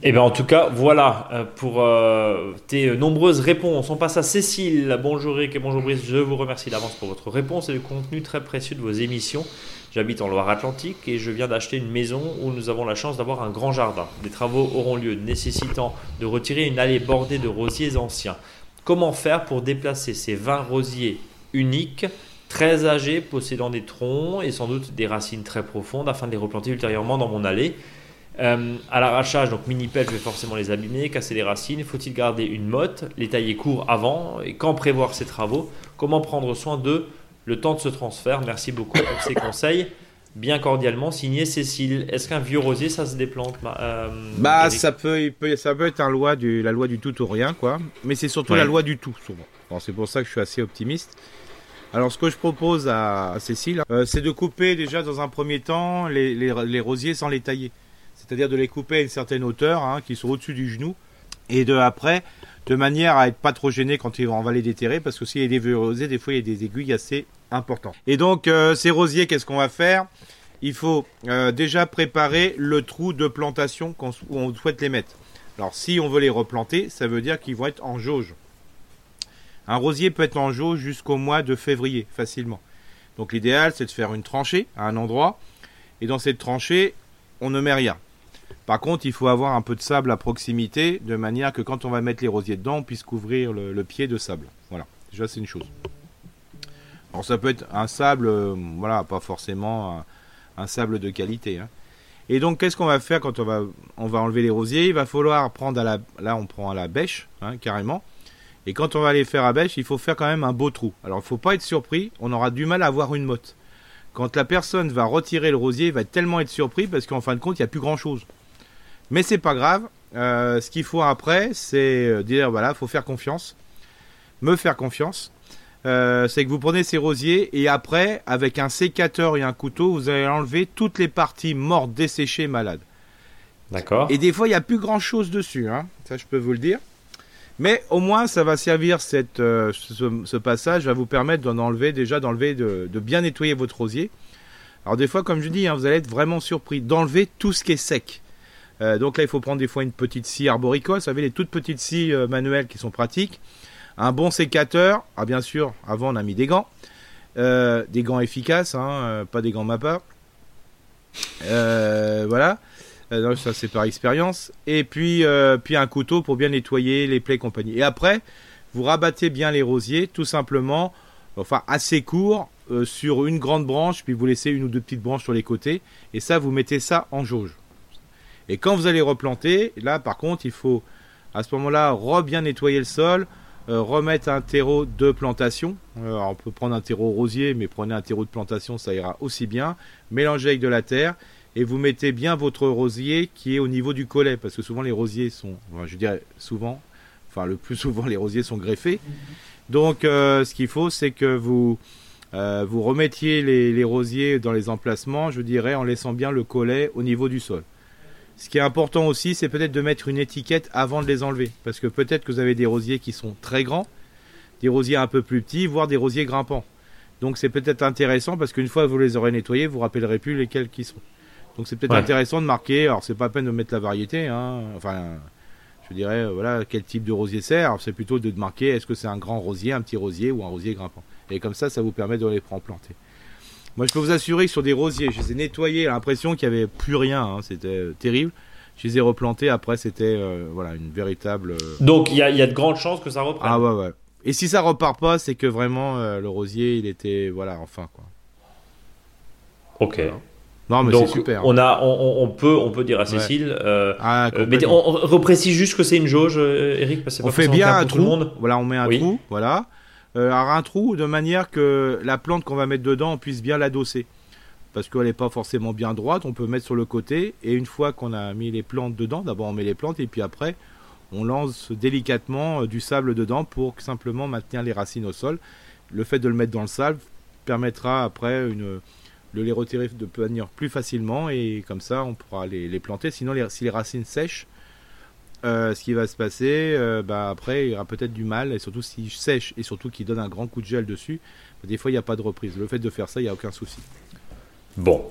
A: Et bien en tout cas, voilà euh, pour euh, tes nombreuses réponses. On passe à Cécile. Bonjour Eric et bonjour Brice. Je vous remercie d'avance pour votre réponse et le contenu très précieux de vos émissions. J'habite en Loire-Atlantique et je viens d'acheter une maison où nous avons la chance d'avoir un grand jardin. Des travaux auront lieu nécessitant de retirer une allée bordée de rosiers anciens. Comment faire pour déplacer ces 20 rosiers uniques, très âgés, possédant des troncs et sans doute des racines très profondes afin de les replanter ultérieurement dans mon allée? Euh, à l'arrachage, donc mini pelle, je vais forcément les abîmer, casser les racines. Faut-il garder une motte, les tailler court avant Et quand prévoir ces travaux? Comment prendre soin d'eux le temps de ce transfert? Merci beaucoup pour ces conseils. Bien cordialement, signé Cécile. Est-ce qu'un vieux rosier, ça se déplante euh,
B: Bah, ça peut, il peut, ça peut être un loi du, la loi du tout ou rien, quoi. Mais c'est surtout
A: Ouais.
B: la loi du tout, souvent. C'est pour ça que je suis assez optimiste. Alors, ce que je propose à, à Cécile, euh, c'est de couper déjà dans un premier temps les, les, les rosiers sans les tailler. C'est-à-dire de les couper à une certaine hauteur, hein, qui sont au-dessus du genou. Et de après, de manière à être pas trop gêné quand on va les déterrer, parce que s'il y a des des fois il y a des aiguilles assez importantes. Et donc, euh, ces rosiers, qu'est-ce qu'on va faire? Il faut euh, déjà préparer le trou de plantation où on souhaite les mettre. Alors si on veut les replanter, ça veut dire qu'ils vont être en jauge. Un rosier peut être en jauge jusqu'au mois de février, facilement. Donc l'idéal, c'est de faire une tranchée à un endroit, et dans cette tranchée, on ne met rien. Par contre, il faut avoir un peu de sable à proximité, de manière que quand on va mettre les rosiers dedans, on puisse couvrir le, pied de sable. Voilà, déjà c'est une chose. Alors ça peut être un sable, euh, voilà, pas forcément un, sable de qualité. hein. Et donc, qu'est-ce qu'on va faire quand on va, enlever les rosiers? Il va falloir prendre à la, là, on prend à la bêche, hein, carrément. Et quand on va les faire à bêche, il faut faire quand même un beau trou. Alors, il faut pas être surpris, on aura du mal à avoir une motte. Quand la personne va retirer le rosier, il va tellement être surpris parce qu'en fin de compte, il n'y a plus grand-chose. Mais c'est pas grave. Euh, ce qu'il faut après, c'est euh, dire voilà, faut faire confiance, me faire confiance. Euh, c'est que vous prenez ces rosiers et après, avec un sécateur et un couteau, vous allez enlever toutes les parties mortes, desséchées, malades.
A: D'accord.
B: Et des fois, il n'y a plus grand chose dessus, hein. ça je peux vous le dire. Mais au moins, ça va servir cette, euh, ce, ce passage, va vous permettre d'en enlever, déjà d'enlever, de, de bien nettoyer votre rosier. Alors des fois, comme je dis, hein, vous allez être vraiment surpris d'enlever tout ce qui est sec. Euh, donc là, il faut prendre des fois une petite scie arboricole, vous savez, les toutes petites scies euh, manuelles qui sont pratiques. Un bon sécateur, ah bien sûr, avant on a mis des gants. Euh, des gants efficaces, hein, pas des gants MAPA. Voilà. Ça c'est par expérience. Et puis, puis un couteau pour bien nettoyer les plaies et compagnie. Et après, vous rabattez bien les rosiers, tout simplement, enfin assez court, sur une grande branche, puis vous laissez une ou deux petites branches sur les côtés. Et ça, vous mettez ça en jauge. Et quand vous allez replanter, là par contre, il faut à ce moment-là re bien nettoyer le sol, euh, remettre un terreau de plantation. Euh, on peut prendre un terreau rosier, mais prenez un terreau de plantation, ça ira aussi bien. Mélangez avec de la terre et vous mettez bien votre rosier qui est au niveau du collet, parce que souvent les rosiers sont, je dirais souvent, enfin le plus souvent les rosiers sont greffés. Donc euh, ce qu'il faut, c'est que vous vous remettiez les rosiers dans les emplacements, je dirais, en laissant bien le collet au niveau du sol. Ce qui est important aussi, c'est peut-être de mettre une étiquette avant de les enlever. Parce que peut-être que vous avez des rosiers qui sont très grands, des rosiers un peu plus petits, voire des rosiers grimpants. Donc c'est peut-être intéressant parce qu'une fois que vous les aurez nettoyés, vous ne rappellerez plus lesquels qui sont. Donc c'est peut-être intéressant de marquer. Alors c'est pas à peine de mettre la variété. Hein. Enfin, je dirais, euh, voilà, quel type de rosier c'est. c'est plutôt de marquer est-ce que c'est un grand rosier, un petit rosier ou un rosier grimpant. Et comme ça, ça vous permet de les prendre planter. Moi, je peux vous assurer que sur des rosiers, je les ai nettoyés, l'impression qu'il n'y avait plus rien. Hein, c'était euh, terrible. Je les ai replantés. Après, c'était euh, voilà une véritable. Euh,
A: Donc, il y a, de grandes chances que ça reprenne.
B: Ah ouais, ouais. Et si ça repart pas, c'est que vraiment le rosier, il était voilà, enfin quoi.
A: Ok.
B: Non, mais c'est super.
A: On, a, on, peut, on peut dire à Cécile. ah, mais on, reprécise juste que c'est une jauge, Eric.
B: Parce que on fait bien un trou. monde. Voilà, on met un trou. Voilà euh, un trou de manière que la plante qu'on va mettre dedans, puisse bien l'adosser. Parce qu'elle n'est pas forcément bien droite, on peut mettre sur le côté. Et une fois qu'on a mis les plantes dedans, d'abord on met les plantes et puis après on lance délicatement euh, du sable dedans pour simplement maintenir les racines au sol. Le fait de le mettre dans le sable permettra après de les retirer de manière plus facilement et comme ça on pourra les, planter. Sinon, si les racines sèchent, euh, ce qui va se passer, euh, bah, après, il y aura peut-être du mal, et surtout s'il sèche, et surtout qu'il donne un grand coup de gel dessus, bah, des fois, il n'y a pas de reprise. Le fait de faire ça, il n'y a aucun souci.
A: Bon.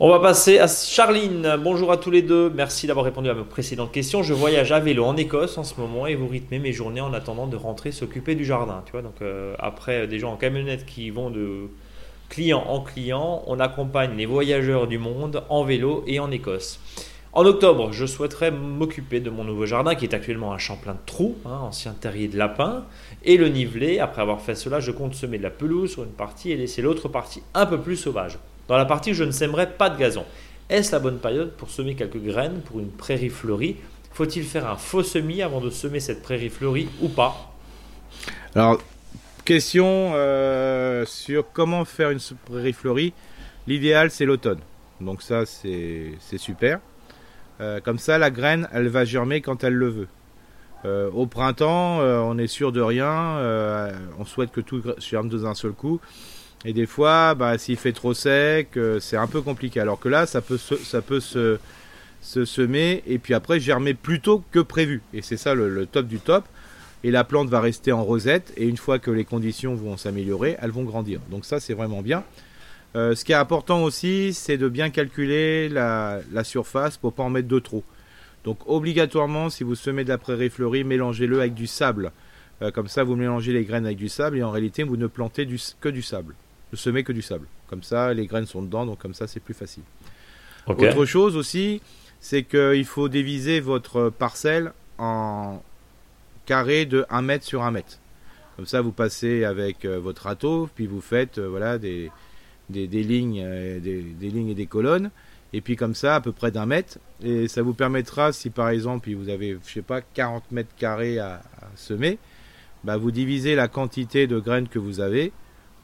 A: On va passer à Charline. Bonjour à tous les deux. Merci d'avoir répondu à mes précédentes questions. Je voyage à vélo en Écosse en ce moment et vous rythmez mes journées en attendant de rentrer s'occuper du jardin. Tu vois, donc euh, après des gens en camionnette qui vont de client en client, on accompagne les voyageurs du monde en vélo et en Écosse. En octobre, je souhaiterais m'occuper de mon nouveau jardin qui est actuellement un champ plein de trous, hein, ancien terrier de lapin, et le niveler. Après avoir fait cela, je compte semer de la pelouse sur une partie et laisser l'autre partie un peu plus sauvage. Dans la partie où je ne sèmerai pas de gazon. Est-ce la bonne période pour semer quelques graines pour une prairie fleurie? Faut-il faire un faux semis avant de semer cette prairie fleurie ou pas?
B: Alors, question euh, sur comment faire une prairie fleurie. L'idéal, c'est l'automne. Donc ça, c'est super. Euh, comme ça, la graine, elle va germer quand elle le veut. Euh, au printemps, euh, on est sûr de rien. on souhaite que tout germe d'un seul coup. Et des fois, bah, s'il fait trop sec, c'est un peu compliqué. Alors que là, ça peut se, ça peut se, semer et puis après germer plus tôt que prévu. Et c'est ça le, top du top. Et la plante va rester en rosette. Et une fois que les conditions vont s'améliorer, elles vont grandir. Donc ça, c'est vraiment bien. Euh, ce qui est important aussi, c'est de bien calculer la, surface pour pas en mettre de trop. Donc obligatoirement, si vous semez de la prairie fleurie, mélangez-le avec du sable. Euh, comme ça, vous mélangez les graines avec du sable et en réalité, vous ne plantez que du sable. Ne semez que du sable. Comme ça, les graines sont dedans, donc comme ça, c'est plus facile. Autre chose aussi, c'est qu'il faut diviser votre parcelle en carré de 1 mètre sur 1 mètre. Comme ça, vous passez avec euh, votre râteau, puis vous faites voilà des, des, lignes, euh, des, lignes et des colonnes. Et puis comme ça, à peu près d'un mètre. Et ça vous permettra, si par exemple vous avez, je sais pas, 40 mètres carrés à, semer, bah vous divisez la quantité de graines que vous avez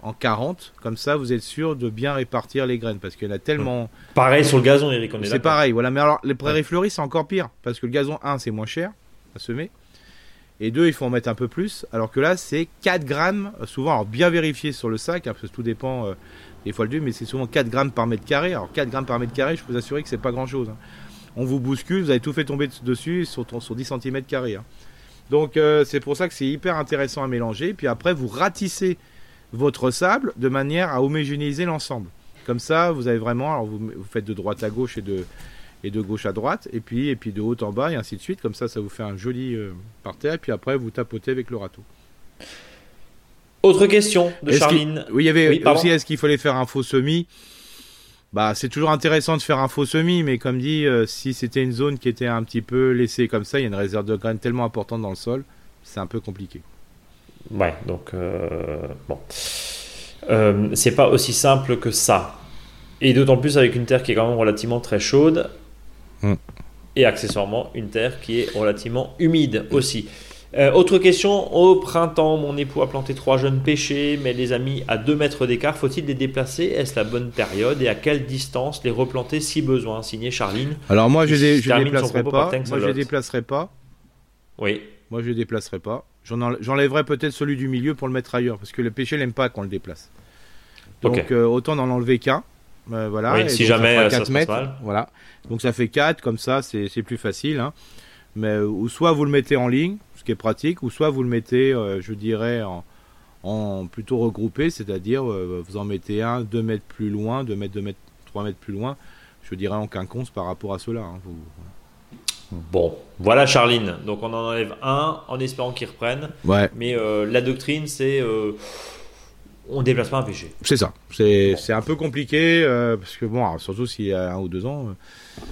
B: en 40. Comme ça, vous êtes sûr de bien répartir les graines. Parce qu'il y en a tellement.
A: Pareil sur le gazon, Eric,
B: C'est pareil, voilà. Mais alors, les prairies fleuries, c'est encore pire. Parce que le gazon, 1, c'est moins cher à semer. Et 2, il faut en mettre un peu plus. Alors que là, c'est 4 grammes. Souvent, alors bien vérifier sur le sac, hein, parce que tout dépend. Euh, des fois le 2, mais c'est souvent 4 grammes par mètre carré. Alors 4 grammes par mètre carré, je peux vous assurer que c'est pas grand chose. Hein. On vous bouscule, vous avez tout fait tomber dessus sur, sur 10 cm carrés. Hein. Donc euh, c'est pour ça que c'est hyper intéressant à mélanger. Puis après, vous ratissez votre sable de manière à homogénéiser l'ensemble. Comme ça, vous avez vraiment, alors vous, faites de droite à gauche et de, et de gauche à droite, et puis, et puis de haut en bas, et ainsi de suite. Comme ça, ça vous fait un joli euh, parterre. Et puis après, vous tapotez avec le râteau.
A: Autre question de Charline.
B: Oui, il y avait aussi est-ce qu'il fallait faire un faux semis bah, c'est toujours intéressant de faire un faux semis, mais comme dit, euh, si c'était une zone qui était un petit peu laissée comme ça, il y a une réserve de graines tellement importante dans le sol, c'est un peu compliqué.
A: Ouais, donc euh, bon, euh, c'est pas aussi simple que ça, et d'autant plus avec une terre qui est quand même relativement très chaude,
B: Mm.
A: et accessoirement une terre qui est relativement humide aussi. Euh, autre question, au printemps, mon époux a planté trois jeunes pêchers, mais les a mis à 2 mètres d'écart. Faut-il les déplacer? Est-ce la bonne période? Et à quelle distance les replanter si besoin? Signé Charline.
B: Alors moi, je,
A: Qui
B: les- déplacerai pas. Moi, je déplacerai pas.
A: Oui.
B: Moi, je les déplacerai pas. J'en enl- J'enlèverai peut-être celui du milieu pour le mettre ailleurs, parce que le pêcher n'aime pas qu'on le déplace. Donc euh, autant n'en enlever qu'un. Euh, voilà.
A: Oui,
B: Et
A: si jamais, euh, ça
B: quatre
A: se passe
B: mètres.
A: mal.
B: Voilà. Donc ça fait 4, comme ça, c'est c'est plus facile. hein. Mais ou soit vous le mettez en ligne, ce qui est pratique, ou soit vous le mettez, euh, je dirais, en, en plutôt regroupé, c'est-à-dire euh, vous en mettez un 2 mètres plus loin, 2 mètres, 2 mètres, 3 mètres plus loin, je dirais en quinconce par rapport à cela. hein. Vous-
A: Bon, voilà Charline. Donc on en enlève un en espérant qu'ils reprennent.
B: Ouais,
A: Mais la doctrine, c'est on déplace pas un péché.
B: c'est ça. C'est un peu compliqué, euh, parce que bon, alors, surtout s'il y a un ou deux ans. euh,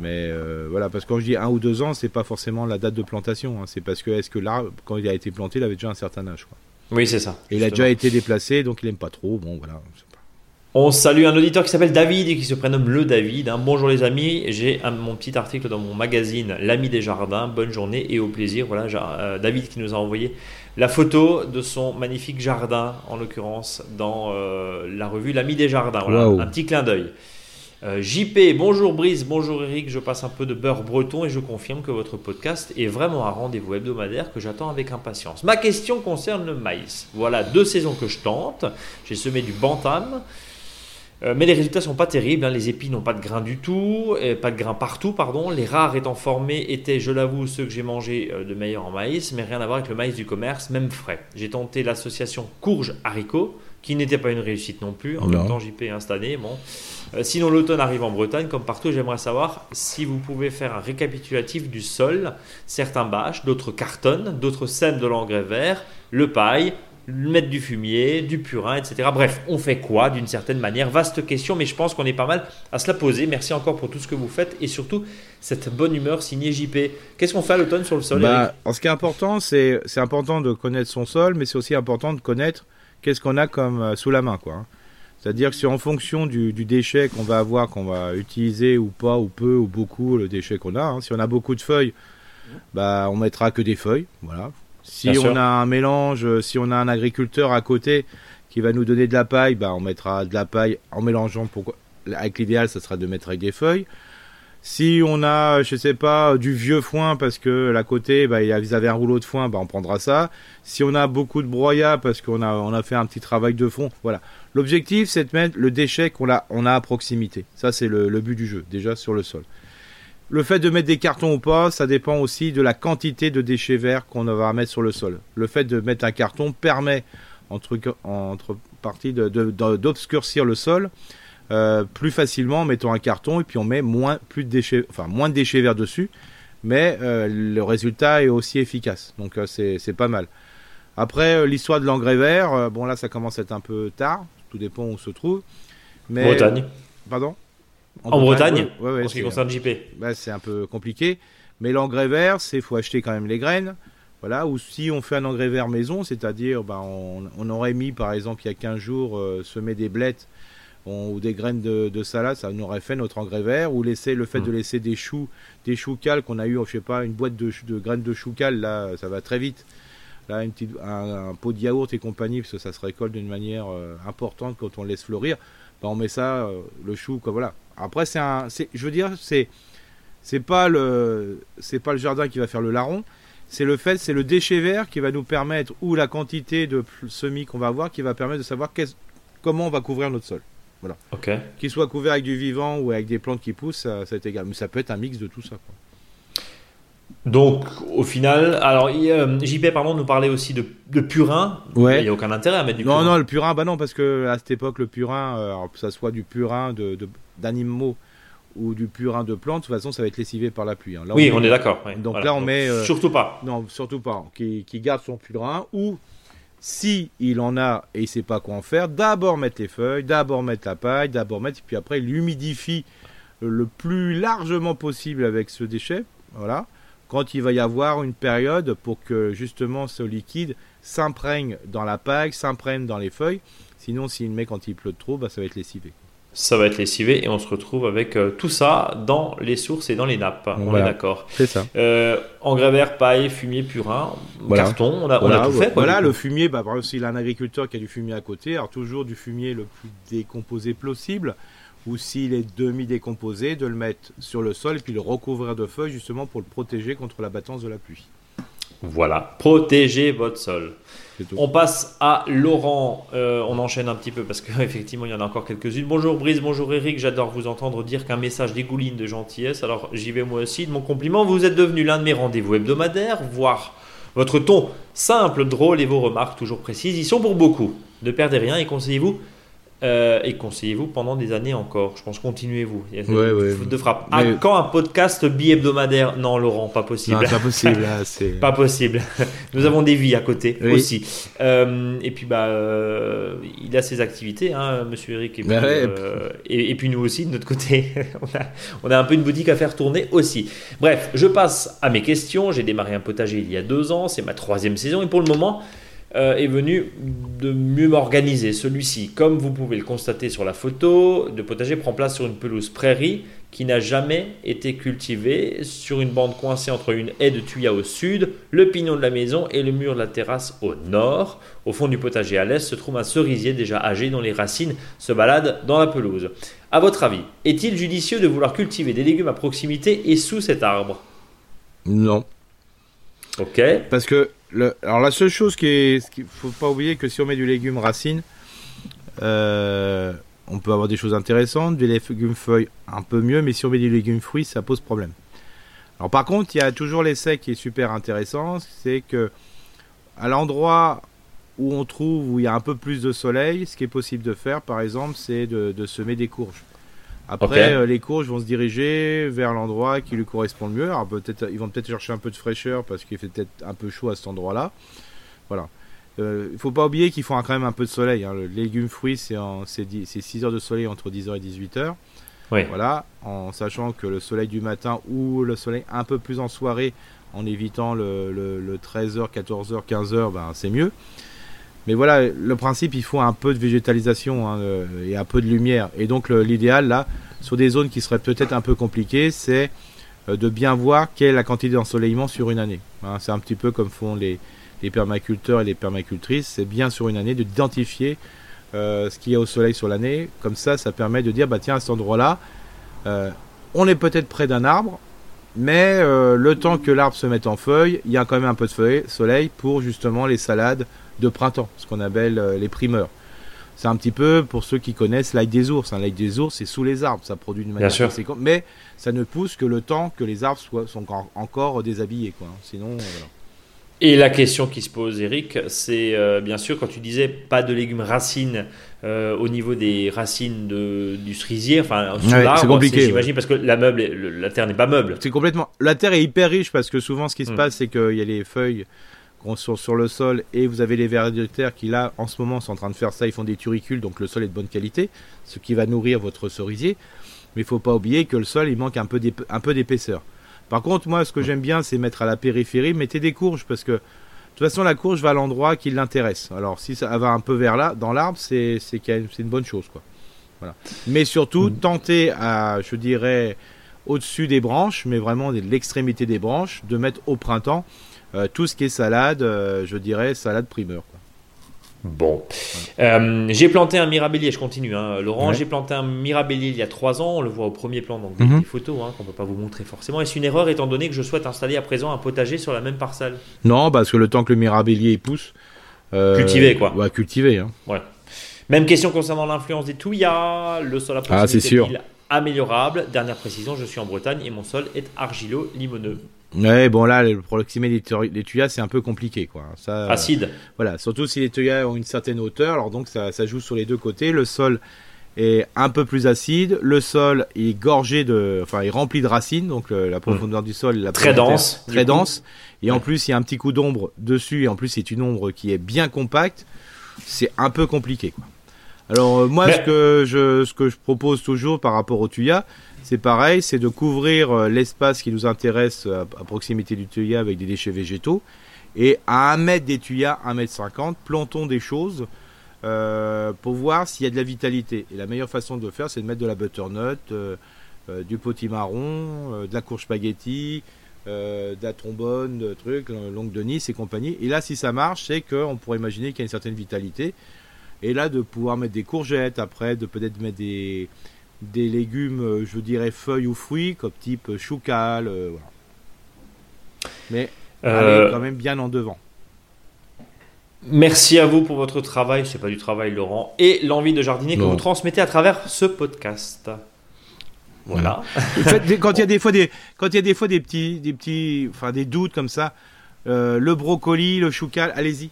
B: mais euh, voilà, parce que quand je dis un ou deux ans, c'est pas forcément la date de plantation. hein. c'est parce que est-ce que l'arbre, quand il a été planté, il avait déjà un certain âge. Quoi.
A: Oui, c'est ça.
B: Et il a déjà été déplacé, donc il aime pas trop. Bon, voilà. pas-
A: On salue un auditeur qui s'appelle David et qui se prénomme le David. hein. Bonjour les amis, j'ai mon petit article dans mon magazine L'ami des jardins. Bonne journée et au plaisir. Voilà, David qui nous a envoyé la photo de son magnifique jardin, en l'occurrence dans euh, la revue L'ami des jardins. Voilà, un petit clin d'œil. Euh, JP, bonjour Brice, bonjour Eric, je passe un peu de beurre breton et je confirme que votre podcast est vraiment un rendez-vous hebdomadaire que j'attends avec impatience. Ma question concerne le maïs. Voilà deux saisons que je tente. J'ai semé du bantam. Euh, mais les résultats sont pas terribles, hein. les épis n'ont pas de grains du tout, pas de grains partout, pardon. Les rares étant formés étaient, je l'avoue, ceux que j'ai mangés euh, de meilleurs en maïs, mais rien à voir avec le maïs du commerce, même frais. J'ai tenté l'association courge-haricot, qui n'était pas une réussite non plus. En
B: Non.
A: même temps, JP est installé. Bon. Euh, sinon, l'automne arrive en Bretagne, comme partout. J'aimerais savoir si vous pouvez faire un récapitulatif du sol. Certains bâchent, d'autres cartonnent, d'autres sèment de l'engrais vert, le paille, mettre du fumier, du purin, etc. Bref, on fait quoi d'une certaine manière? Vaste question, mais je pense qu'on est pas mal à se la poser. Merci encore pour tout ce que vous faites et surtout cette bonne humeur signée JP. Qu'est-ce qu'on fait à l'automne sur le sol
B: Bah,
A: Eric?
B: ce qui est important, c'est c'est important de connaître son sol, mais c'est aussi important de connaître qu'est-ce qu'on a comme euh, sous la main, quoi. hein. C'est-à-dire que c'est en fonction du, du déchet qu'on va avoir, qu'on va utiliser ou pas, ou peu ou beaucoup le déchet qu'on a. hein. Si on a beaucoup de feuilles, bah on mettra que des feuilles, voilà. Si
A: Bien
B: on
A: sûr.
B: a un mélange, euh, si on a un agriculteur à côté qui va nous donner de la paille, bah on mettra de la paille en mélangeant. Pourquoi? Avec l'idéal, ça sera de mettre avec des feuilles. Si on a, je sais pas, du vieux foin parce que à côté, bah, il y a- ils avaient un rouleau de foin, bah, on prendra ça. Si on a beaucoup de broyat parce qu'on a, on a fait un petit travail de fond, voilà. L'objectif, c'est de mettre le déchet qu'on a, on a à proximité. Ça, c'est le, le but du jeu, déjà sur le sol. Le fait de mettre des cartons ou pas, ça dépend aussi de la quantité de déchets verts qu'on va mettre sur le sol. Le fait de mettre un carton permet, entre, entre parties, d'obscurcir le sol euh, plus facilement en mettant un carton et puis on met moins, plus de déchets, enfin, moins de déchets verts dessus, mais euh, le résultat est aussi efficace. Donc euh, c'est pas mal. Après, l'histoire de l'engrais vert, bon là ça commence à être un peu tard, tout dépend où on se trouve. Mais,
A: Bretagne.
B: Pardon?
A: En Bretagne,
B: ouais, ouais,
A: en ce qui concerne JP.
B: bah, c'est un peu compliqué. Mais l'engrais vert, c'est faut acheter quand même les graines. Voilà, ou si on fait un engrais vert maison, c'est-à-dire bah, on, on aurait mis par exemple il y a 15 jours euh, semer des blettes on- ou des graines de, de salade, ça nous aurait fait notre engrais vert. Ou laisser le fait
A: Mm.
B: de laisser des choux, des choux cales qu'on a eu, je sais pas, une boîte de, graines de choux cales, là ça va très vite. Là, une petite, un, un pot de yaourt et compagnie, parce que ça se récolte d'une manière euh, importante quand on le laisse fleurir. Bah, on met ça, euh, le chou, quoi, voilà. Après, c'est un, c'est, je veux dire, c'est, c'est pas le, c'est pas le jardin qui va faire le larron. C'est le fait, c'est le déchet vert qui va nous permettre, ou la quantité de semis qu'on va avoir, qui va permettre de savoir comment on va couvrir notre sol.
A: Ok.
B: Qu'il soit couvert avec du vivant ou avec des plantes qui poussent, ça, ça est égal. Mais ça peut être un mix de tout ça. quoi.
A: Donc, au final, alors euh, JP, pardon, nous parlait aussi de, de purin.
B: Ouais.
A: Il n'y a aucun intérêt à mettre du
B: Non,
A: purin.
B: non, le purin, bah non, parce que à cette époque, le purin, euh, alors, que ça soit du purin de, de- d'animaux ou du purin de plantes, de toute façon, ça va être lessivé par la pluie. hein. Là,
A: oui, on est d'accord. ouais.
B: Donc
A: Voilà.
B: là, on met, euh,
A: Surtout pas.
B: Non, surtout pas. Qui, qui garde son purin ou si il en a et il sait pas quoi en faire, d'abord mettre les feuilles, d'abord mettre la paille, d'abord mettre, et puis après il humidifie le plus largement possible avec ce déchet. Voilà. Quand il va y avoir une période pour que justement ce liquide s'imprègne dans la paille, s'imprègne dans les feuilles. Sinon, s'il met quand il pleut trop, bah, ça va être lessivé
A: ça va être lessivé et on se retrouve avec euh, tout ça dans les sources et dans les nappes. On est d'accord.
B: C'est ça.
A: Euh, engrais vert, paille, fumier, purin, carton, on a,
B: on
A: a tout fait.
B: Voilà, le fumier, bah, par exemple, s'il a un agriculteur qui a du fumier à côté, alors toujours du fumier le plus décomposé possible, ou s'il est demi-décomposé, de le mettre sur le sol et puis le recouvrir de feuilles justement pour le protéger contre la battance de la pluie.
A: Voilà, protégez votre sol. On passe à Laurent. Euh, on enchaîne un petit peu parce qu'effectivement, il y en a encore quelques-unes. Bonjour Brice, bonjour Eric. J'adore vous entendre dire qu'un message dégouline de gentillesse. Alors, j'y vais moi aussi. De mon compliment, vous êtes devenu l'un de mes rendez-vous hebdomadaires, voire votre ton simple, drôle et vos remarques toujours précises. Ils sont pour beaucoup. Ne perdez rien et conseillez-vous euh, et conseillez-vous pendant des années encore. Je pense continuez-vous. De frappe. Ah, quand un podcast bi-hebdomadaire Non, Laurent, pas possible.
B: pas possible.
A: pas possible. Nous avons des vies à côté aussi. Euh, et puis bah, euh, il a ses activités, hein, Monsieur Eric. Et puis, et, puis, nous aussi de notre côté, on, a, on a un peu une boutique à faire tourner aussi. Bref, je passe à mes questions. J'ai démarré un potager il y a deux ans. C'est ma troisième saison et pour le moment. Euh, est venu de mieux m'organiser. Celui-ci, comme vous pouvez le constater sur la photo, de potager prend place sur une pelouse prairie qui n'a jamais été cultivée, sur une bande coincée entre une haie de tuyas au sud, le pignon de la maison et le mur de la terrasse au nord. Au fond du potager à l'est se trouve un cerisier déjà âgé dont les racines se baladent dans la pelouse. À votre avis, est-il judicieux de vouloir cultiver des légumes à proximité et sous cet arbre?
B: Non.
A: Ok.
B: Parce que alors la seule chose qui est, qu'il faut pas oublier que si on met du légume racine, euh, on peut avoir des choses intéressantes, des légumes feuilles un peu mieux, mais si on met du légumes fruits, ça pose problème. Alors par contre, il y a toujours l'essai qui est super intéressant, c'est que à l'endroit où on trouve où il y a un peu plus de soleil, ce qui est possible de faire, par exemple, c'est de, de semer des courges. Après, euh, les courges vont se diriger vers l'endroit qui lui correspond le mieux. Alors, peut-être, ils vont peut-être chercher un peu de fraîcheur parce qu'il fait peut-être un peu chaud à cet endroit-là. Voilà. Euh, il ne faut pas oublier qu'ils font quand même un peu de soleil. Hein. Le légume fruit, c'est, 6 heures de soleil entre 10h et 18h. Voilà, en sachant que le soleil du matin ou le soleil un peu plus en soirée, en évitant le, 13h, 14h, 15h, ben, c'est mieux. Mais voilà, le principe, il faut un peu de végétalisation hein, euh, et un peu de lumière. Et donc l'idéal, là, sur des zones qui seraient peut-être un peu compliquées, c'est euh, de bien voir quelle est la quantité d'ensoleillement sur une année. Hein. c'est un petit peu comme font les, permaculteurs et les permacultrices. C'est bien sur une année d'identifier euh, ce qu'il y a au soleil sur l'année. Comme ça, ça permet de dire, bah tiens, à cet endroit-là, on est peut-être près d'un arbre, mais le temps que l'arbre se mette en feuille, il y a quand même un peu de soleil pour justement les salades de printemps, ce qu'on appelle euh, les primeurs. C'est un petit peu pour ceux qui connaissent l'ail des ours. Hein. L'ail des ours, c'est sous les arbres, ça produit une manière conséquente, mais ça ne pousse que le temps que les arbres soient, sont encore déshabillés. Quoi. Sinon, euh,
A: Et la question qui se pose, Eric, c'est euh, bien sûr quand tu disais pas de légumes racines au niveau des racines de, du cerisier, enfin
B: c'est compliqué.
A: J'imagine parce que la meuble, la terre n'est pas meuble.
B: C'est complètement. La terre est hyper riche parce que souvent ce qui se hmm. passe, c'est qu'il y a les feuilles sur, sur le sol et vous avez les vers de terre qui là en ce moment sont en train de faire ça, ils font des turicules donc le sol est de bonne qualité, ce qui va nourrir votre cerisier. Mais il faut pas oublier que le sol il manque un peu d'épaisseur. Par contre moi ce que j'aime bien c'est mettre à la périphérie, mettez des courges parce que de toute façon la courge va à l'endroit qui l'intéresse. Alors si ça va un peu vers là dans l'arbre c'est c'est une bonne chose quoi. Voilà. Mais surtout mmh. tentez à je dirais au-dessus des branches, mais vraiment de l'extrémité des branches, de mettre au printemps euh, tout ce qui est salade, euh, je dirais salade primeur.
A: Bon. Euh, j'ai planté un mirabellier, je continue, hein. Laurent. J'ai planté un mirabellier il y a trois ans. On le voit au premier plan, donc des, mhm. photos hein, qu'on ne peut pas vous montrer forcément. Est-ce une erreur étant donné que je souhaite installer à présent un potager sur la même parcelle?
B: Non, parce que le temps que le mirabellier pousse.
A: cultiver, quoi.
B: Ouais, cultiver. Hein.
A: Même question concernant l'influence des touillas. Le sol à
B: ah, c'est sûr.
A: améliorable? Dernière précision, je suis en Bretagne et mon sol est argilo-limoneux.
B: Ouais, bon là, le proximé des, des tuyas, c'est un peu compliqué, quoi. Ça,
A: Acide.
B: voilà, surtout si les tuyas ont une certaine hauteur, alors donc ça, ça joue sur les deux côtés. Le sol est un peu plus acide. Le sol est gorgé de, enfin, est rempli de racines, donc la profondeur du sol, la
A: très dense,
B: très dense. Et en plus, il y a un petit coup d'ombre dessus, et en plus, c'est une ombre qui est bien compacte. C'est un peu compliqué, quoi. Alors euh, moi, ce que je ce que je propose toujours par rapport au tuya, c'est pareil, c'est de couvrir euh, l'espace qui nous intéresse à, proximité du tuya avec des déchets végétaux. Et à 1 mètre des tuyas, 1 mètre 50, plantons des choses euh, pour voir s'il y a de la vitalité. Et la meilleure façon de le faire, c'est de mettre de la butternut, du potimarron, de la courge spaghetti, de la trombone, de trucs, longue de Nice et compagnie. Et là, si ça marche, c'est qu'on pourrait imaginer qu'il y a une certaine vitalité. Et là, de pouvoir mettre des courgettes, après, de peut-être mettre des, des légumes, euh, je dirais feuilles ou fruits, comme type choucal. Euh, voilà. Mais euh... quand même bien en devant.
A: Merci à vous pour votre travail, c'est pas du travail Laurent, et l'envie de jardiner que vous transmettez à travers ce podcast. Voilà.
B: quand il y a des fois des, quand il y a des fois des petits, des petits, enfin des doutes comme ça, euh, le brocoli, le choucal, allez-y.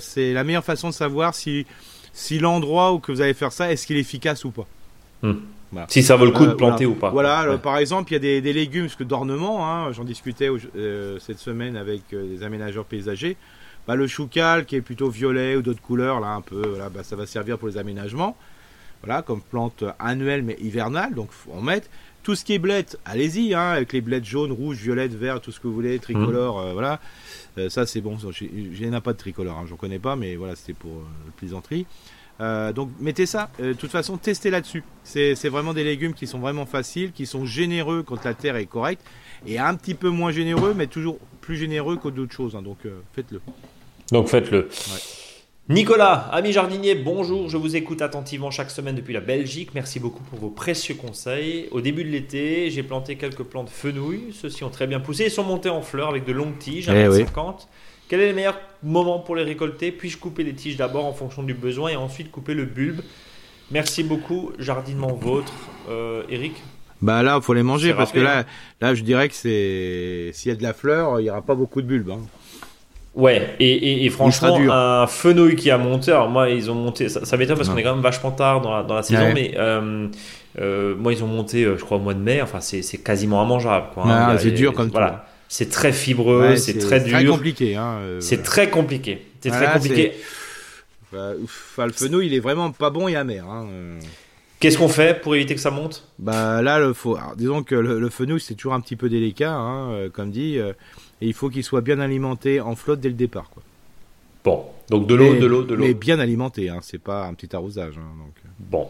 B: c'est la meilleure façon de savoir si si l'endroit où que vous allez faire ça, est-ce qu'il est efficace ou pas?
A: Hmm. Si ça vaut le coup de euh, planter ou pas.
B: Voilà, par exemple, il y a des, légumes d'ornement, hein, j'en discutais euh, cette semaine avec euh, des aménageurs paysagers. Bah, le choucal qui est plutôt violet ou d'autres couleurs, là un peu, bah, ça va servir pour les aménagements. Voilà, comme plante annuelle mais hivernale, donc faut en mettre. Tout ce qui est blette, allez-y, hein, avec les blettes jaunes, rouges, violettes, verts, tout ce que vous voulez, tricolore, voilà. ça c'est bon, j'ai a pas de tricolore, hein, j'en connais pas, mais voilà, c'était pour le plaisanterie. Euh, donc mettez ça. Euh, de toute façon, testez là-dessus. C'est vraiment des légumes qui sont vraiment faciles, qui sont généreux quand la terre est correcte, et un petit peu moins généreux, mais toujours plus généreux que d'autres choses. Hein. donc euh, faites-le.
A: Donc faites-le. Nicolas, ami jardinier, bonjour. Je vous écoute attentivement chaque semaine depuis la Belgique. Merci beaucoup pour vos précieux conseils. Au début de l'été, j'ai planté quelques plantes fenouilles. Ceux-ci ont très bien poussé et sont montés en fleurs avec de longues tiges, 1,50 eh quel est le meilleur moment pour les récolter? Puis-je couper les tiges d'abord en fonction du besoin et ensuite couper le bulbe? Merci beaucoup, jardinement vôtre. Euh, Eric
B: bah là, il faut les manger parce que là, là, je dirais que c'est s'il y a de la fleur, il n'y aura pas beaucoup de bulbes. Hein.
A: Ouais, et, franchement, un fenouil qui a monté, alors moi, ils ont monté, ça, m'étonne parce qu'on est quand même vachement tard dans la, saison, mais euh, euh, moi, ils ont monté, je crois, au mois de mai, enfin, c'est quasiment immangeable.
B: Hein. c'est dur comme
A: voilà. C'est très fibreux, c'est très dur.
B: C'est compliqué. Hein,
A: euh, c'est très compliqué. C'est très compliqué.
B: Bah, le fenouil, il est vraiment pas bon et amer. Hein, euh.
A: Qu'est-ce qu'on fait pour éviter que ça monte?
B: Bah là, le faut. disons que le, fenouil, c'est toujours un petit peu délicat, hein, euh, comme dit, et il faut qu'il soit bien alimenté en flotte dès le départ, quoi.
A: Bon, donc de l'eau, de l'eau, de l'eau.
B: Mais bien alimenté, hein, c'est pas un petit arrosage. Hein, donc.
A: Bon.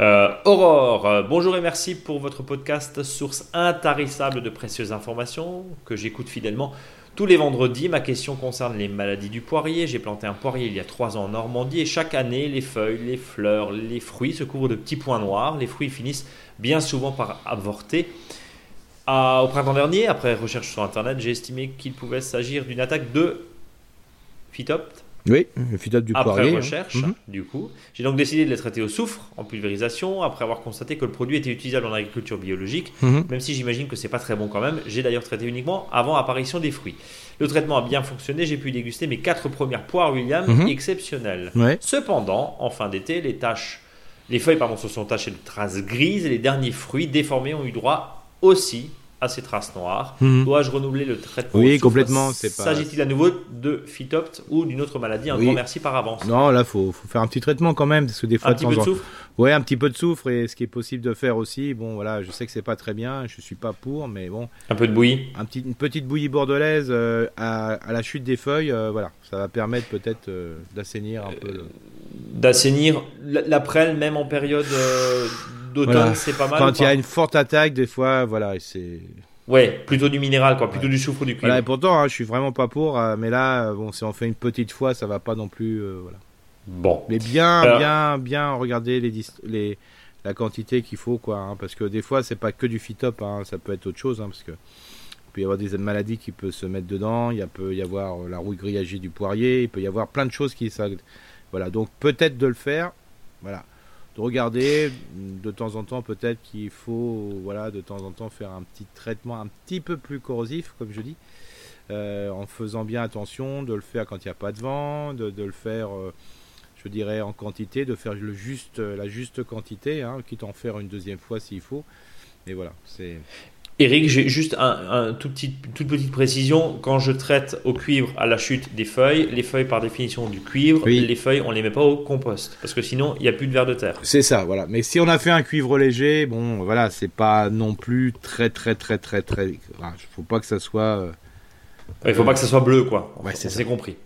A: Euh, Aurore, euh, bonjour et merci pour votre podcast, source intarissable de précieuses informations que j'écoute fidèlement tous les vendredis. Ma question concerne les maladies du poirier. J'ai planté un poirier il y a trois ans en Normandie et chaque année, les feuilles, les fleurs, les fruits se couvrent de petits points noirs. Les fruits finissent bien souvent par avorter. Ah, au printemps dernier, après recherche sur Internet, j'ai estimé qu'il pouvait s'agir d'une attaque de Phytopt.
B: Oui, le Phytopt du
A: Après
B: hein.
A: recherche, mhm. du coup. J'ai donc décidé de les traiter au soufre, en pulvérisation, après avoir constaté que le produit était utilisable en agriculture biologique, mhm. même si j'imagine que c'est pas très bon quand même. J'ai d'ailleurs traité uniquement avant apparition des fruits. Le traitement a bien fonctionné, j'ai pu déguster mes quatre premières poires William mhm. exceptionnelles. Cependant, en fin d'été, les taches, les feuilles pardon, se sont tachées de traces grises et les derniers fruits déformés ont eu droit aussi à ces traces noires. Mhm. Dois-je renouveler le traitement
B: Oui, complètement.
A: S'agit-il à nouveau de phytopt ou d'une autre maladie Un grand merci par avance.
B: Non, là, faut, faut faire un petit traitement quand même, parce que des fois,
A: un petit peu de soufre.
B: Ouais, un petit peu de soufre et ce qui est possible de faire aussi. Bon, voilà, je sais que c'est pas très bien, je suis pas pour, mais bon.
A: Un peu de bouillie.
B: Un petit, une petite bouillie bordelaise euh, à, la chute des feuilles, euh, voilà, ça va permettre peut-être euh, d'assainir un peu.
A: D'assainir l'après, même en période d'automne, c'est pas mal.
B: Quand il y a une forte attaque, des fois, voilà, c'est.
A: Ouais, plutôt du minéral, quoi, plutôt du soufre du cuivre.
B: Voilà, et pourtant, hein, je suis vraiment pas pour, euh, mais là, bon, si on fait une petite fois, ça va pas non plus, euh, voilà.
A: Bon.
B: Mais bien, bien, bien regarder les, les la quantité qu'il faut, quoi, hein, parce que des fois, c'est pas que du phytop, hein, ça peut être autre chose, hein, parce que il peut y avoir des maladies qui peuvent se mettre dedans, il peut y avoir la rouille grillagée du poirier, il peut y avoir plein de choses qui, ça, voilà, donc peut-être de le faire, voilà de regarder de temps en temps peut-être qu'il faut voilà de temps en temps faire un petit traitement un petit peu plus corrosif comme je dis euh, en faisant bien attention de le faire quand il n'y a pas de vent de, le faire euh, je dirais en quantité, de faire le juste, la juste quantité, hein, quitte à en faire une deuxième fois s'il faut. Et voilà, c'est.
A: Eric, j'ai juste un, tout petit, toute petite précision. Quand je traite au cuivre à la chute des feuilles, les feuilles par définition du cuivre, les feuilles on les met pas au compost parce que sinon il n'y a plus de verre de terre.
B: C'est ça, voilà. Mais si on a fait un cuivre léger, bon, voilà, c'est pas non plus très très très très très. Il faut pas que ça soit. Euh,
A: il faut pas que ça soit bleu, quoi. Ouais, c'est compris.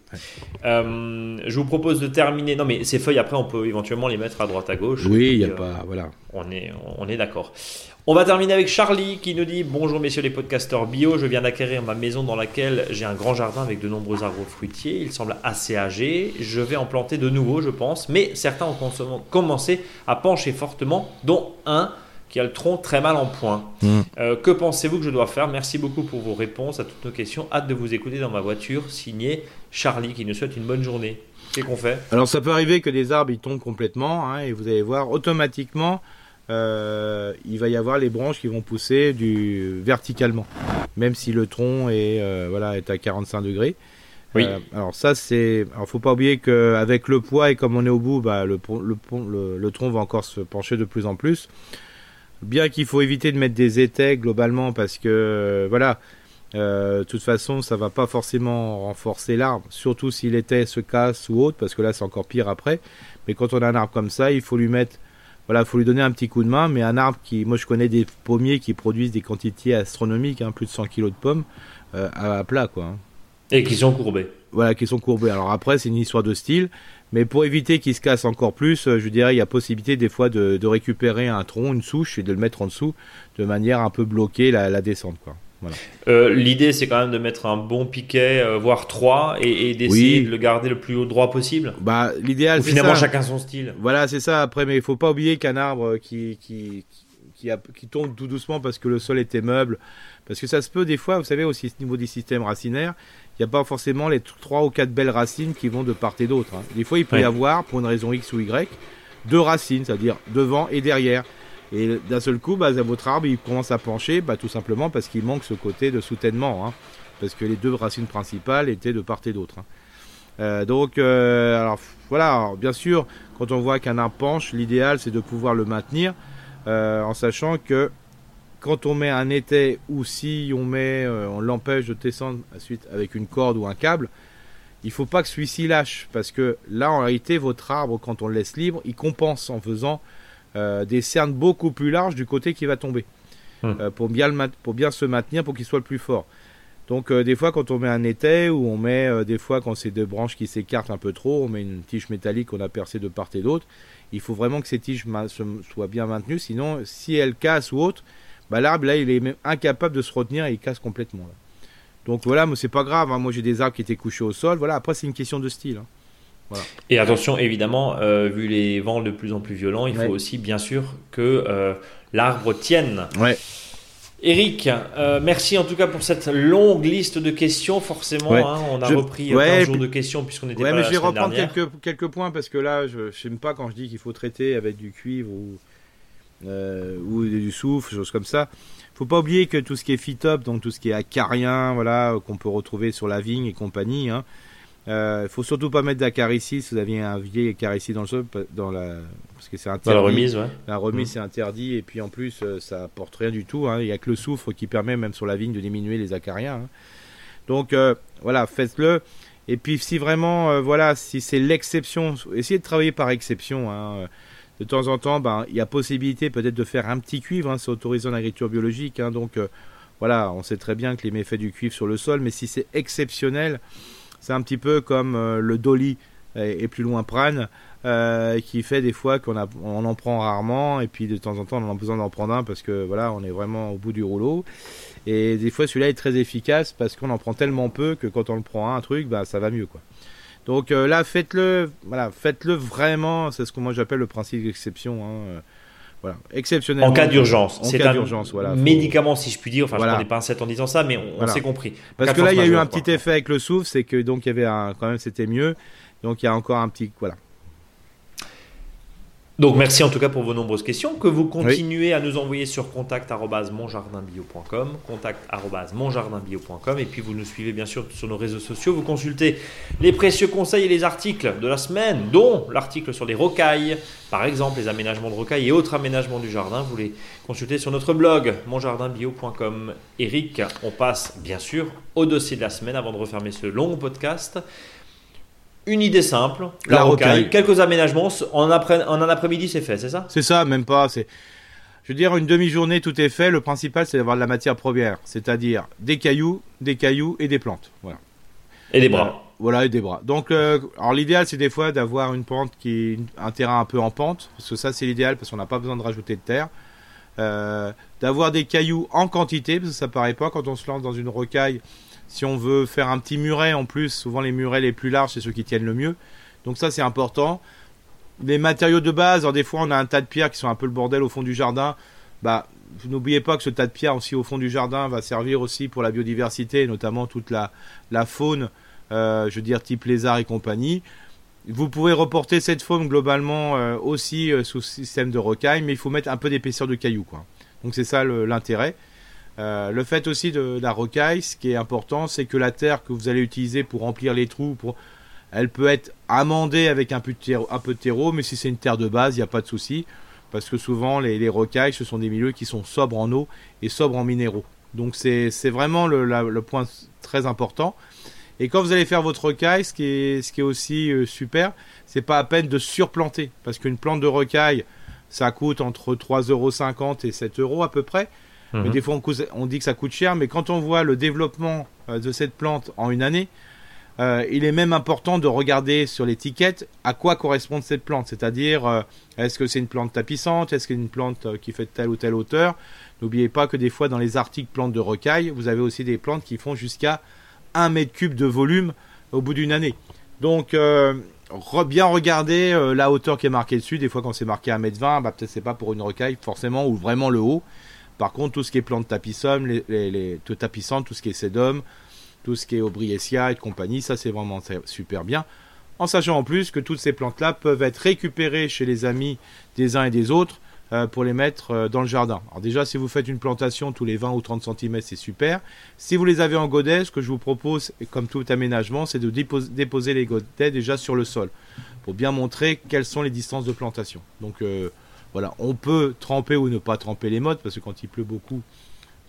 A: Euh, je vous propose de terminer. Non, mais ces feuilles, après, on peut éventuellement les mettre à droite à gauche.
B: Oui, il n'y a euh, pas. Voilà.
A: On est, on est d'accord. On va terminer avec Charlie qui nous dit Bonjour messieurs les podcasteurs bio, je viens d'acquérir ma maison dans laquelle j'ai un grand jardin avec de nombreux arbres fruitiers. Il semble assez âgé. Je vais en planter de nouveaux, je pense, mais certains ont commencé à pencher fortement, dont un qui a le tronc très mal en point. Hmm. Euh, que pensez-vous que je dois faire? Merci beaucoup pour vos réponses à toutes nos questions. Hâte de vous écouter dans ma voiture. Signé Charlie qui nous souhaite une bonne journée. Qu'est-ce qu'on fait?
B: Alors ça peut arriver que des arbres ils tombent complètement hein, et vous allez voir automatiquement euh, il va y avoir les branches qui vont pousser du verticalement, même si le tronc est euh, voilà est à 45 degrés. Oui. Euh, alors ça c'est, alors faut pas oublier qu'avec le poids et comme on est au bout, bah, le, le, le, tronc va encore se pencher de plus en plus. Bien qu'il faut éviter de mettre des étais globalement parce que voilà, de toute façon ça va pas forcément renforcer l'arbre, surtout si l'étai se casse ou autre, parce que là c'est encore pire après. Mais quand on a un arbre comme ça, il faut lui mettre voilà, faut lui donner un petit coup de main, mais un arbre qui, moi je connais des pommiers qui produisent des quantités astronomiques, hein, plus de 100 kg de pommes euh, à, plat, quoi. Hein.
A: Et qui sont courbés.
B: Voilà, qui sont courbés. Alors après, c'est une histoire de style, mais pour éviter qu'ils se cassent encore plus, euh, je dirais, il y a possibilité des fois de, récupérer un tronc, une souche, et de le mettre en dessous, de manière un peu bloquer la, la descente, quoi.
A: Euh, l'idée, c'est quand même de mettre un bon piquet, euh, voire trois, et, d'essayer de le garder le plus haut droit possible.
B: Bah, l'idéal,
A: c'est Finalement, chacun son style.
B: Voilà, c'est ça. Après, mais il faut pas oublier qu'un arbre qui, qui, qui, qui, tombe tout doucement parce que le sol était meuble, parce que ça se peut des fois, vous savez, aussi au niveau des systèmes racinaires, il n'y a pas forcément les trois ou quatre belles racines qui vont de part et d'autre. Hein. Des fois, il peut y avoir, pour une raison X ou Y, deux racines, c'est-à-dire devant et derrière. Et d'un seul coup, bah, votre arbre il commence à pencher, bah, tout simplement parce qu'il manque ce côté de soutènement, hein. parce que les deux racines principales étaient de part et d'autre. Hein. Euh, donc, euh, alors voilà, bien sûr, quand on voit qu'un arbre penche, l'idéal c'est de pouvoir le maintenir, euh, en sachant que quand on met un étai ou si on met, on l'empêche de descendre suite avec une corde ou un câble, il faut pas que celui-ci lâche, parce que là, en réalité, votre arbre, quand on le laisse libre, il compense en faisant des cernes beaucoup plus larges du côté qui va tomber. Hmm. Euh, pour, bien pour bien se maintenir, pour qu'il soit le plus fort. Donc euh, des fois quand on met un étai ou on met des fois quand c'est deux branches qui s'écartent un peu trop, on met une tige métallique qu'on a percée de part et d'autre. Il faut vraiment que ces tiges soient bien maintenues, sinon si elles cassent ou autre, bah, l'arbre là il est même incapable de se retenir et il casse complètement. Donc voilà, mais c'est pas grave. Hein. Moi j'ai des arbres qui étaient couchés au sol. Voilà, après c'est une question de style. Hein.
A: Et attention, évidemment, euh, vu les vents de plus en plus violents, il faut aussi bien sûr que euh, l'arbre tienne.
B: Ouais.
A: Eric, euh, merci en tout cas pour cette longue liste de questions. Forcément, hein, on a repris un jour de questions puisqu'on était
B: ouais,
A: pas
B: mais
A: je
B: vais reprendre quelques, quelques points parce que là, je n'aime pas quand je dis qu'il faut traiter avec du cuivre ou, ou du soufre, choses comme ça. Faut pas oublier que tout ce qui est phytope, donc tout ce qui est acarien, voilà, qu'on peut retrouver sur la vigne et compagnie, hein, il euh, faut surtout pas mettre d'acarici si vous aviez un vieil acarici dans le sol, dans la, parce que c'est interdit.
A: la remise, ouais.
B: La remise, mmh. c'est interdit, et puis en plus, euh, ça apporte rien du tout. Hein. Il n'y a que le soufre qui permet, même sur la vigne, de diminuer les acariens. Hein. Donc, euh, voilà, faites-le. Et puis, si vraiment, voilà, si c'est l'exception, essayez de travailler par exception. Hein. De temps en temps, ben, il y a possibilité peut-être de faire un petit cuivre, c'est autorisé en agriculture biologique. donc, voilà, on sait très bien que les méfaits du cuivre sur le sol, mais si c'est exceptionnel, c'est un petit peu comme euh, le dolly et, plus loin prane, euh, qui fait des fois qu'on on en prend rarement et puis de temps en temps on a besoin d'en prendre un parce que voilà on est vraiment au bout du rouleau et des fois celui-là est très efficace parce qu'on en prend tellement peu que quand on le prend un truc bah ça va mieux quoi donc euh, là faites-le voilà faites-le vraiment c'est ce que moi j'appelle le principe d'exception hein. Voilà, exceptionnellement.
A: En cas d'urgence.
B: C'est un d'urgence, voilà.
A: Médicament, si je puis dire. Enfin, je ne pas un 7 en disant ça, mais on, s'est compris.
B: Parce que là, il y a eu un petit effet avec le souffle, c'est que donc il y avait un, quand même, c'était mieux. Donc il y a encore un petit, voilà.
A: Donc merci en tout cas pour vos nombreuses questions que vous continuez à nous envoyer sur contact@monjardinbio.com, contact@monjardinbio.com et puis vous nous suivez bien sûr sur nos réseaux sociaux, vous consultez les précieux conseils et les articles de la semaine dont l'article sur les rocailles, par exemple les aménagements de rocailles et autres aménagements du jardin, vous les consultez sur notre blog monjardinbio.com. Eric, on passe bien sûr au dossier de la semaine avant de refermer ce long podcast une idée simple, la, rocaille, quelques aménagements, en, après, en un après-midi c'est fait, c'est ça?
B: C'est ça, même pas. C'est, je veux dire, une demi-journée tout est fait. Le principal c'est d'avoir de la matière première, c'est-à-dire des cailloux, des cailloux et des plantes. Voilà.
A: Et des bras. Euh,
B: voilà, et des bras. Donc, euh, alors l'idéal c'est des fois d'avoir une pente qui, un terrain un peu en pente, parce que ça c'est l'idéal parce qu'on n'a pas besoin de rajouter de terre. Euh, d'avoir des cailloux en quantité, parce que ça paraît pas quand on se lance dans une rocaille si on veut faire un petit muret en plus, souvent les murets les plus larges, c'est ceux qui tiennent le mieux. Donc ça, c'est important. Les matériaux de base, alors des fois, on a un tas de pierres qui sont un peu le bordel au fond du jardin. Bah, n'oubliez pas que ce tas de pierres aussi au fond du jardin va servir aussi pour la biodiversité, notamment toute la, la faune, euh, je veux dire type lézard et compagnie. Vous pouvez reporter cette faune globalement euh, aussi euh, sous système de rocaille, mais il faut mettre un peu d'épaisseur de cailloux. Quoi. Donc c'est ça l'intérêt. Euh, le fait aussi de, la rocaille, ce qui est important, c'est que la terre que vous allez utiliser pour remplir les trous, elle peut être amendée avec un peu de terreau, mais si c'est une terre de base, il n'y a pas de souci, parce que souvent les, rocailles, ce sont des milieux qui sont sobres en eau et sobres en minéraux. Donc c'est vraiment le, point très important. Et quand vous allez faire votre rocaille, ce qui est, aussi euh, super, c'est pas à peine de surplanter, parce qu'une plante de rocaille, ça coûte entre 3,50€ et 7 euros à peu près. Mhm. des fois, on, dit que ça coûte cher, mais quand on voit le développement euh, de cette plante en une année, euh, il est même important de regarder sur l'étiquette à quoi correspond cette plante. C'est-à-dire, euh, est-ce que c'est une plante tapissante? Est-ce que c'est une plante qui fait telle ou telle hauteur? N'oubliez pas que des fois, dans les articles plantes de recaille, vous avez aussi des plantes qui font jusqu'à 1 mètre cube de volume au bout d'une année. Donc, bien regarder la hauteur qui est marquée dessus. Des fois, quand c'est marqué 1 mètre 20, bah, peut-être c'est pas pour une recaille forcément, ou vraiment le haut. Par contre, tout ce qui est plantes tapissantes, les, tout tout ce qui est sédum, tout ce qui est aubriacia et compagnie, ça c'est vraiment super bien. En sachant en plus que toutes ces plantes-là peuvent être récupérées chez les amis des uns et des autres euh, pour les mettre euh, dans le jardin. Alors déjà, si vous faites une plantation tous les 20 ou 30 cm, c'est super. Si vous les avez en godet, ce que je vous propose, comme tout aménagement, c'est de déposer, les godets déjà sur le sol pour bien montrer quelles sont les distances de plantation. Donc euh, voilà, on peut tremper ou ne pas tremper les mottes parce que quand il pleut beaucoup,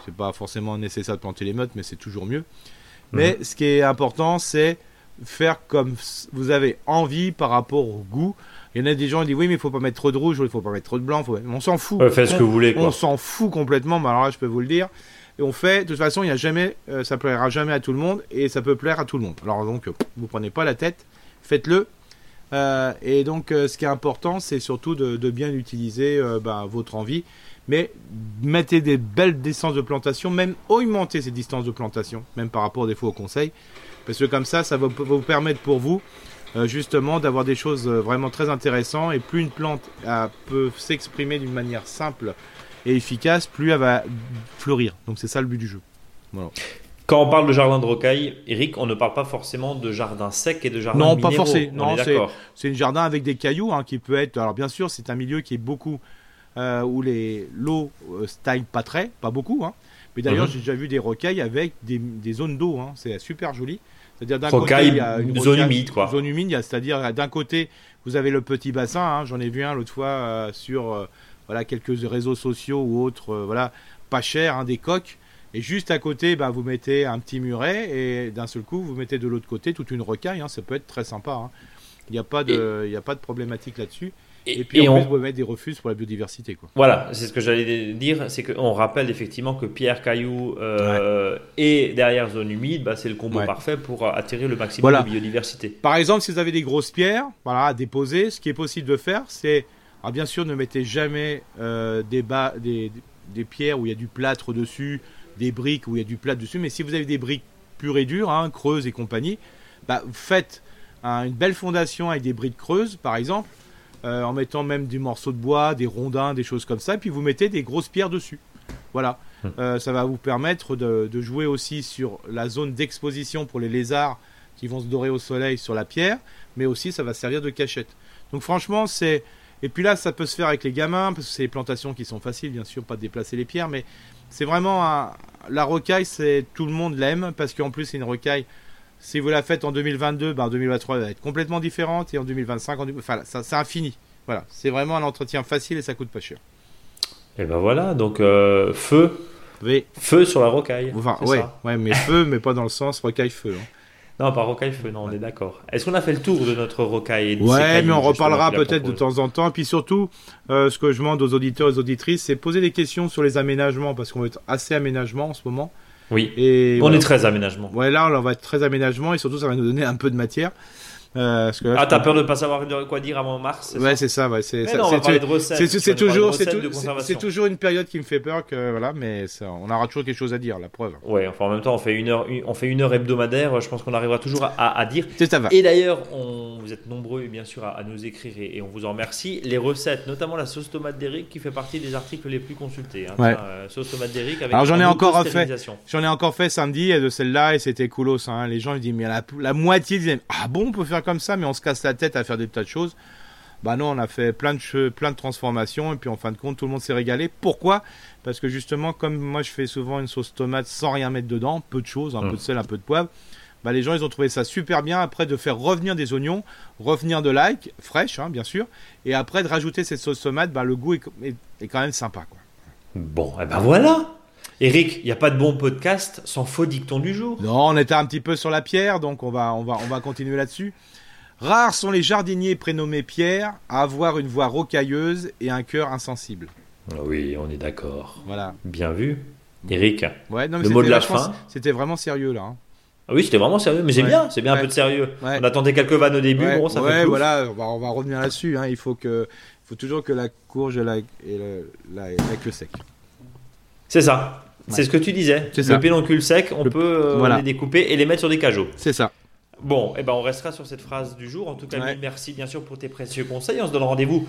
B: c'est pas forcément nécessaire de planter les mottes, mais c'est toujours mieux. Mais mhm. ce qui est important, c'est faire comme vous avez envie par rapport au goût. Il y en a des gens qui disent oui, mais il faut pas mettre trop de rouge, il faut pas mettre trop de blanc. On s'en fout.
A: faites ce que vous voulez.
B: On s'en fout complètement. Mais alors là, je peux vous le dire. Et on fait, de toute façon, il y a jamais, euh, ça plaira jamais à tout le monde et ça peut plaire à tout le monde. Alors donc, vous prenez pas la tête, faites-le euh, et donc, euh, ce qui est important, c'est surtout de, bien utiliser euh, bah, votre envie. Mais mettez des belles distances de plantation, même augmenter ces distances de plantation, même par rapport des fois au conseil. Parce que comme ça, ça va vous permettre pour vous, justement, d'avoir des choses vraiment très intéressantes. Et plus une plante peut s'exprimer d'une manière simple et efficace, plus elle va fleurir. Donc c'est ça le but du jeu. Voilà.
A: Quand on parle de jardin de rocaille, Eric, on ne parle pas forcément de jardin sec et de jardin
B: Non,
A: pas
B: forcément. C'est un jardin avec des cailloux hein, qui peut être. Alors bien sûr, c'est un milieu qui est beaucoup euh, où les l'eau euh, stagne pas très, pas beaucoup. Hein. Mais d'ailleurs, mhm. j'ai déjà vu des rocailles avec des, zones d'eau. Hein. C'est super joli.
A: C'est-à-dire d'un côté, il y a une zone humide, quoi.
B: Zone humide, c'est-à-dire d'un côté, vous avez le petit bassin. J'en ai vu un l'autre fois euh, sur voilà quelques réseaux sociaux ou autres, voilà, pas cher, des coques. Et juste à côté, bah, vous mettez un petit muret et d'un seul coup, vous mettez de l'autre côté toute une rocaille. Hein, ça peut être très sympa. Hein. Il n'y a, pas de, il a pas de problématique là-dessus. Et, puis en on... plus, vous mettez des refuges pour la biodiversité. Quoi.
A: Voilà, c'est ce que j'allais dire. C'est qu'on rappelle effectivement que pierre, caillou euh, et derrière zone humide, bah, c'est le combo parfait pour attirer le maximum de biodiversité.
B: Par exemple, si vous avez des grosses pierres voilà, à déposer, ce qui est possible de faire, c'est. bien sûr, ne mettez jamais euh, des, bas, des, des pierres où il y a du plâtre dessus des briques où il y a du plat dessus, mais si vous avez des briques pures et dures, hein, creuses et compagnie, bah, faites une belle fondation avec des briques creuses, par exemple, euh, en mettant même des morceaux de bois, des rondins, des choses comme ça, et puis vous mettez des grosses pierres dessus. Voilà. Hum. Euh, ça va vous permettre de, jouer aussi sur la zone d'exposition pour les lézards qui vont se dorer au soleil sur la pierre, mais aussi ça va servir de cachette. Donc franchement, c'est Et puis là, ça peut se faire avec les gamins, parce que c'est les plantations qui sont faciles, bien sûr, pas de déplacer les pierres, mais c'est vraiment un... la rocaille, c'est tout le monde l'aime, parce qu'en plus, c'est une rocaille. Si vous la faites en 2022, ben en 2023, elle va être complètement différente, et en 2025, en... enfin, ça, c'est infini. Voilà, c'est vraiment un entretien facile et ça coûte pas cher.
A: Et ben voilà, donc euh, feu.
B: Oui.
A: Feu sur la rocaille.
B: Enfin, ouais, ouais, mais feu, mais pas dans le sens rocaille feu. Hein.
A: Non, pas rocaille feu, non, on est d'accord. Est-ce qu'on a fait le tour de notre rocaille
B: Ouais, mais on reparlera peut-être de temps en temps. Et puis surtout, euh, ce que je demande aux auditeurs et aux auditrices, c'est poser des questions sur les aménagements, parce qu'on va être assez aménagement en ce moment.
A: Oui. Et on est très aménagement.
B: Ouais, là, on va être très aménagement et surtout, ça va nous donner un peu de matière.
A: Euh, ah, t'as peur de pas savoir quoi dire avant mars
B: Ouais, c'est ça. Ouais, c'est
A: C'est
B: toujours, c'est toujours une période qui me fait peur que voilà, mais ça, on aura toujours quelque chose à dire, la preuve.
A: Ouais, enfin en même temps, on fait une heure, on fait une heure hebdomadaire. Je pense qu'on arrivera toujours à, à dire.
B: Ça va.
A: Et d'ailleurs, on, vous êtes nombreux bien sûr à, nous écrire et, on vous en remercie. Les recettes, notamment la sauce tomate d'Eric, qui fait partie des articles les plus consultés. Hein,
B: ouais.
A: Euh, sauce tomate d'Eric
B: Alors j'en ai encore fait. J'en ai encore fait samedi de celle-là et c'était coolos. Hein. Les gens ils disent mais la, la moitié disaient ah bon on peut faire comme ça mais on se casse la tête à faire des tas de choses. Bah non, on a fait plein de, plein de transformations et puis en fin de compte, tout le monde s'est régalé. Pourquoi? Parce que justement, comme moi je fais souvent une sauce tomate sans rien mettre dedans, peu de choses, un peu de sel, un peu de poivre, bah les gens ils ont trouvé ça super bien après de faire revenir des oignons, revenir de l'ail, fraîche hein, bien sûr, et après de rajouter cette sauce tomate, bah le goût est, est, quand même sympa. Quoi.
A: Bon, et ben voilà Eric, il n'y a pas de bon podcast sans faux dicton du jour.
B: Non, on était un petit peu sur la pierre, donc on va, on va, on va continuer là-dessus. Rares sont les jardiniers prénommés Pierre à avoir une voix rocailleuse et un cœur insensible.
A: Ah oui, on est d'accord.
B: Voilà.
A: Bien vu. Eric,
B: ouais, non, mais
A: le mot de la fin.
B: C'était vraiment sérieux là. Hein.
A: Ah oui, c'était vraiment sérieux, mais c'est bien, c'est bien un peu de sérieux. On attendait quelques vannes au début, bon, ça
B: fait voilà, on va, revenir là-dessus. Hein. Il faut que, faut toujours que la courge et la, le, la, queue sec.
A: C'est ça. C'est ce que tu disais. Le pédoncule sec, on peut euh, les découper et les mettre sur des cajots.
B: C'est ça.
A: Bon, eh ben on restera sur cette phrase du jour. En tout cas, merci bien sûr pour tes précieux conseils. On se donne rendez-vous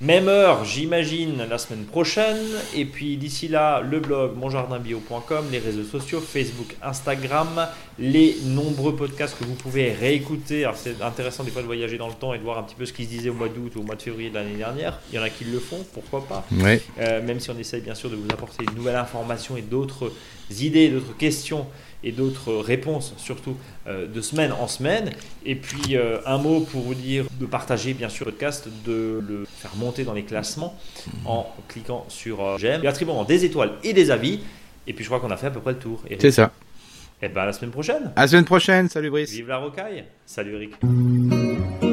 A: même heure, j'imagine, la semaine prochaine. Et puis d'ici là, le blog monjardinbio.com, les réseaux sociaux, Facebook, Instagram, les nombreux podcasts que vous pouvez réécouter. Alors c'est intéressant des fois de voyager dans le temps et de voir un petit peu ce qui se disait au mois d'août ou au mois de février de l'année dernière. Il y en a qui le font, pourquoi pas. Euh, même si on essaye bien sûr de vous apporter une nouvelle information et d'autres idées, d'autres questions et d'autres réponses, surtout euh, de semaine en semaine. Et puis euh, un mot pour vous dire de partager bien sûr le podcast, de le faire monter dans les classements en cliquant sur euh, j'aime, et attribuant des étoiles et des avis. Et puis je crois qu'on a fait à peu près le tour.
B: C'est ça.
A: Et eh bien à la semaine prochaine.
B: À la semaine prochaine. Salut Brice.
A: Vive la rocaille. Salut Eric.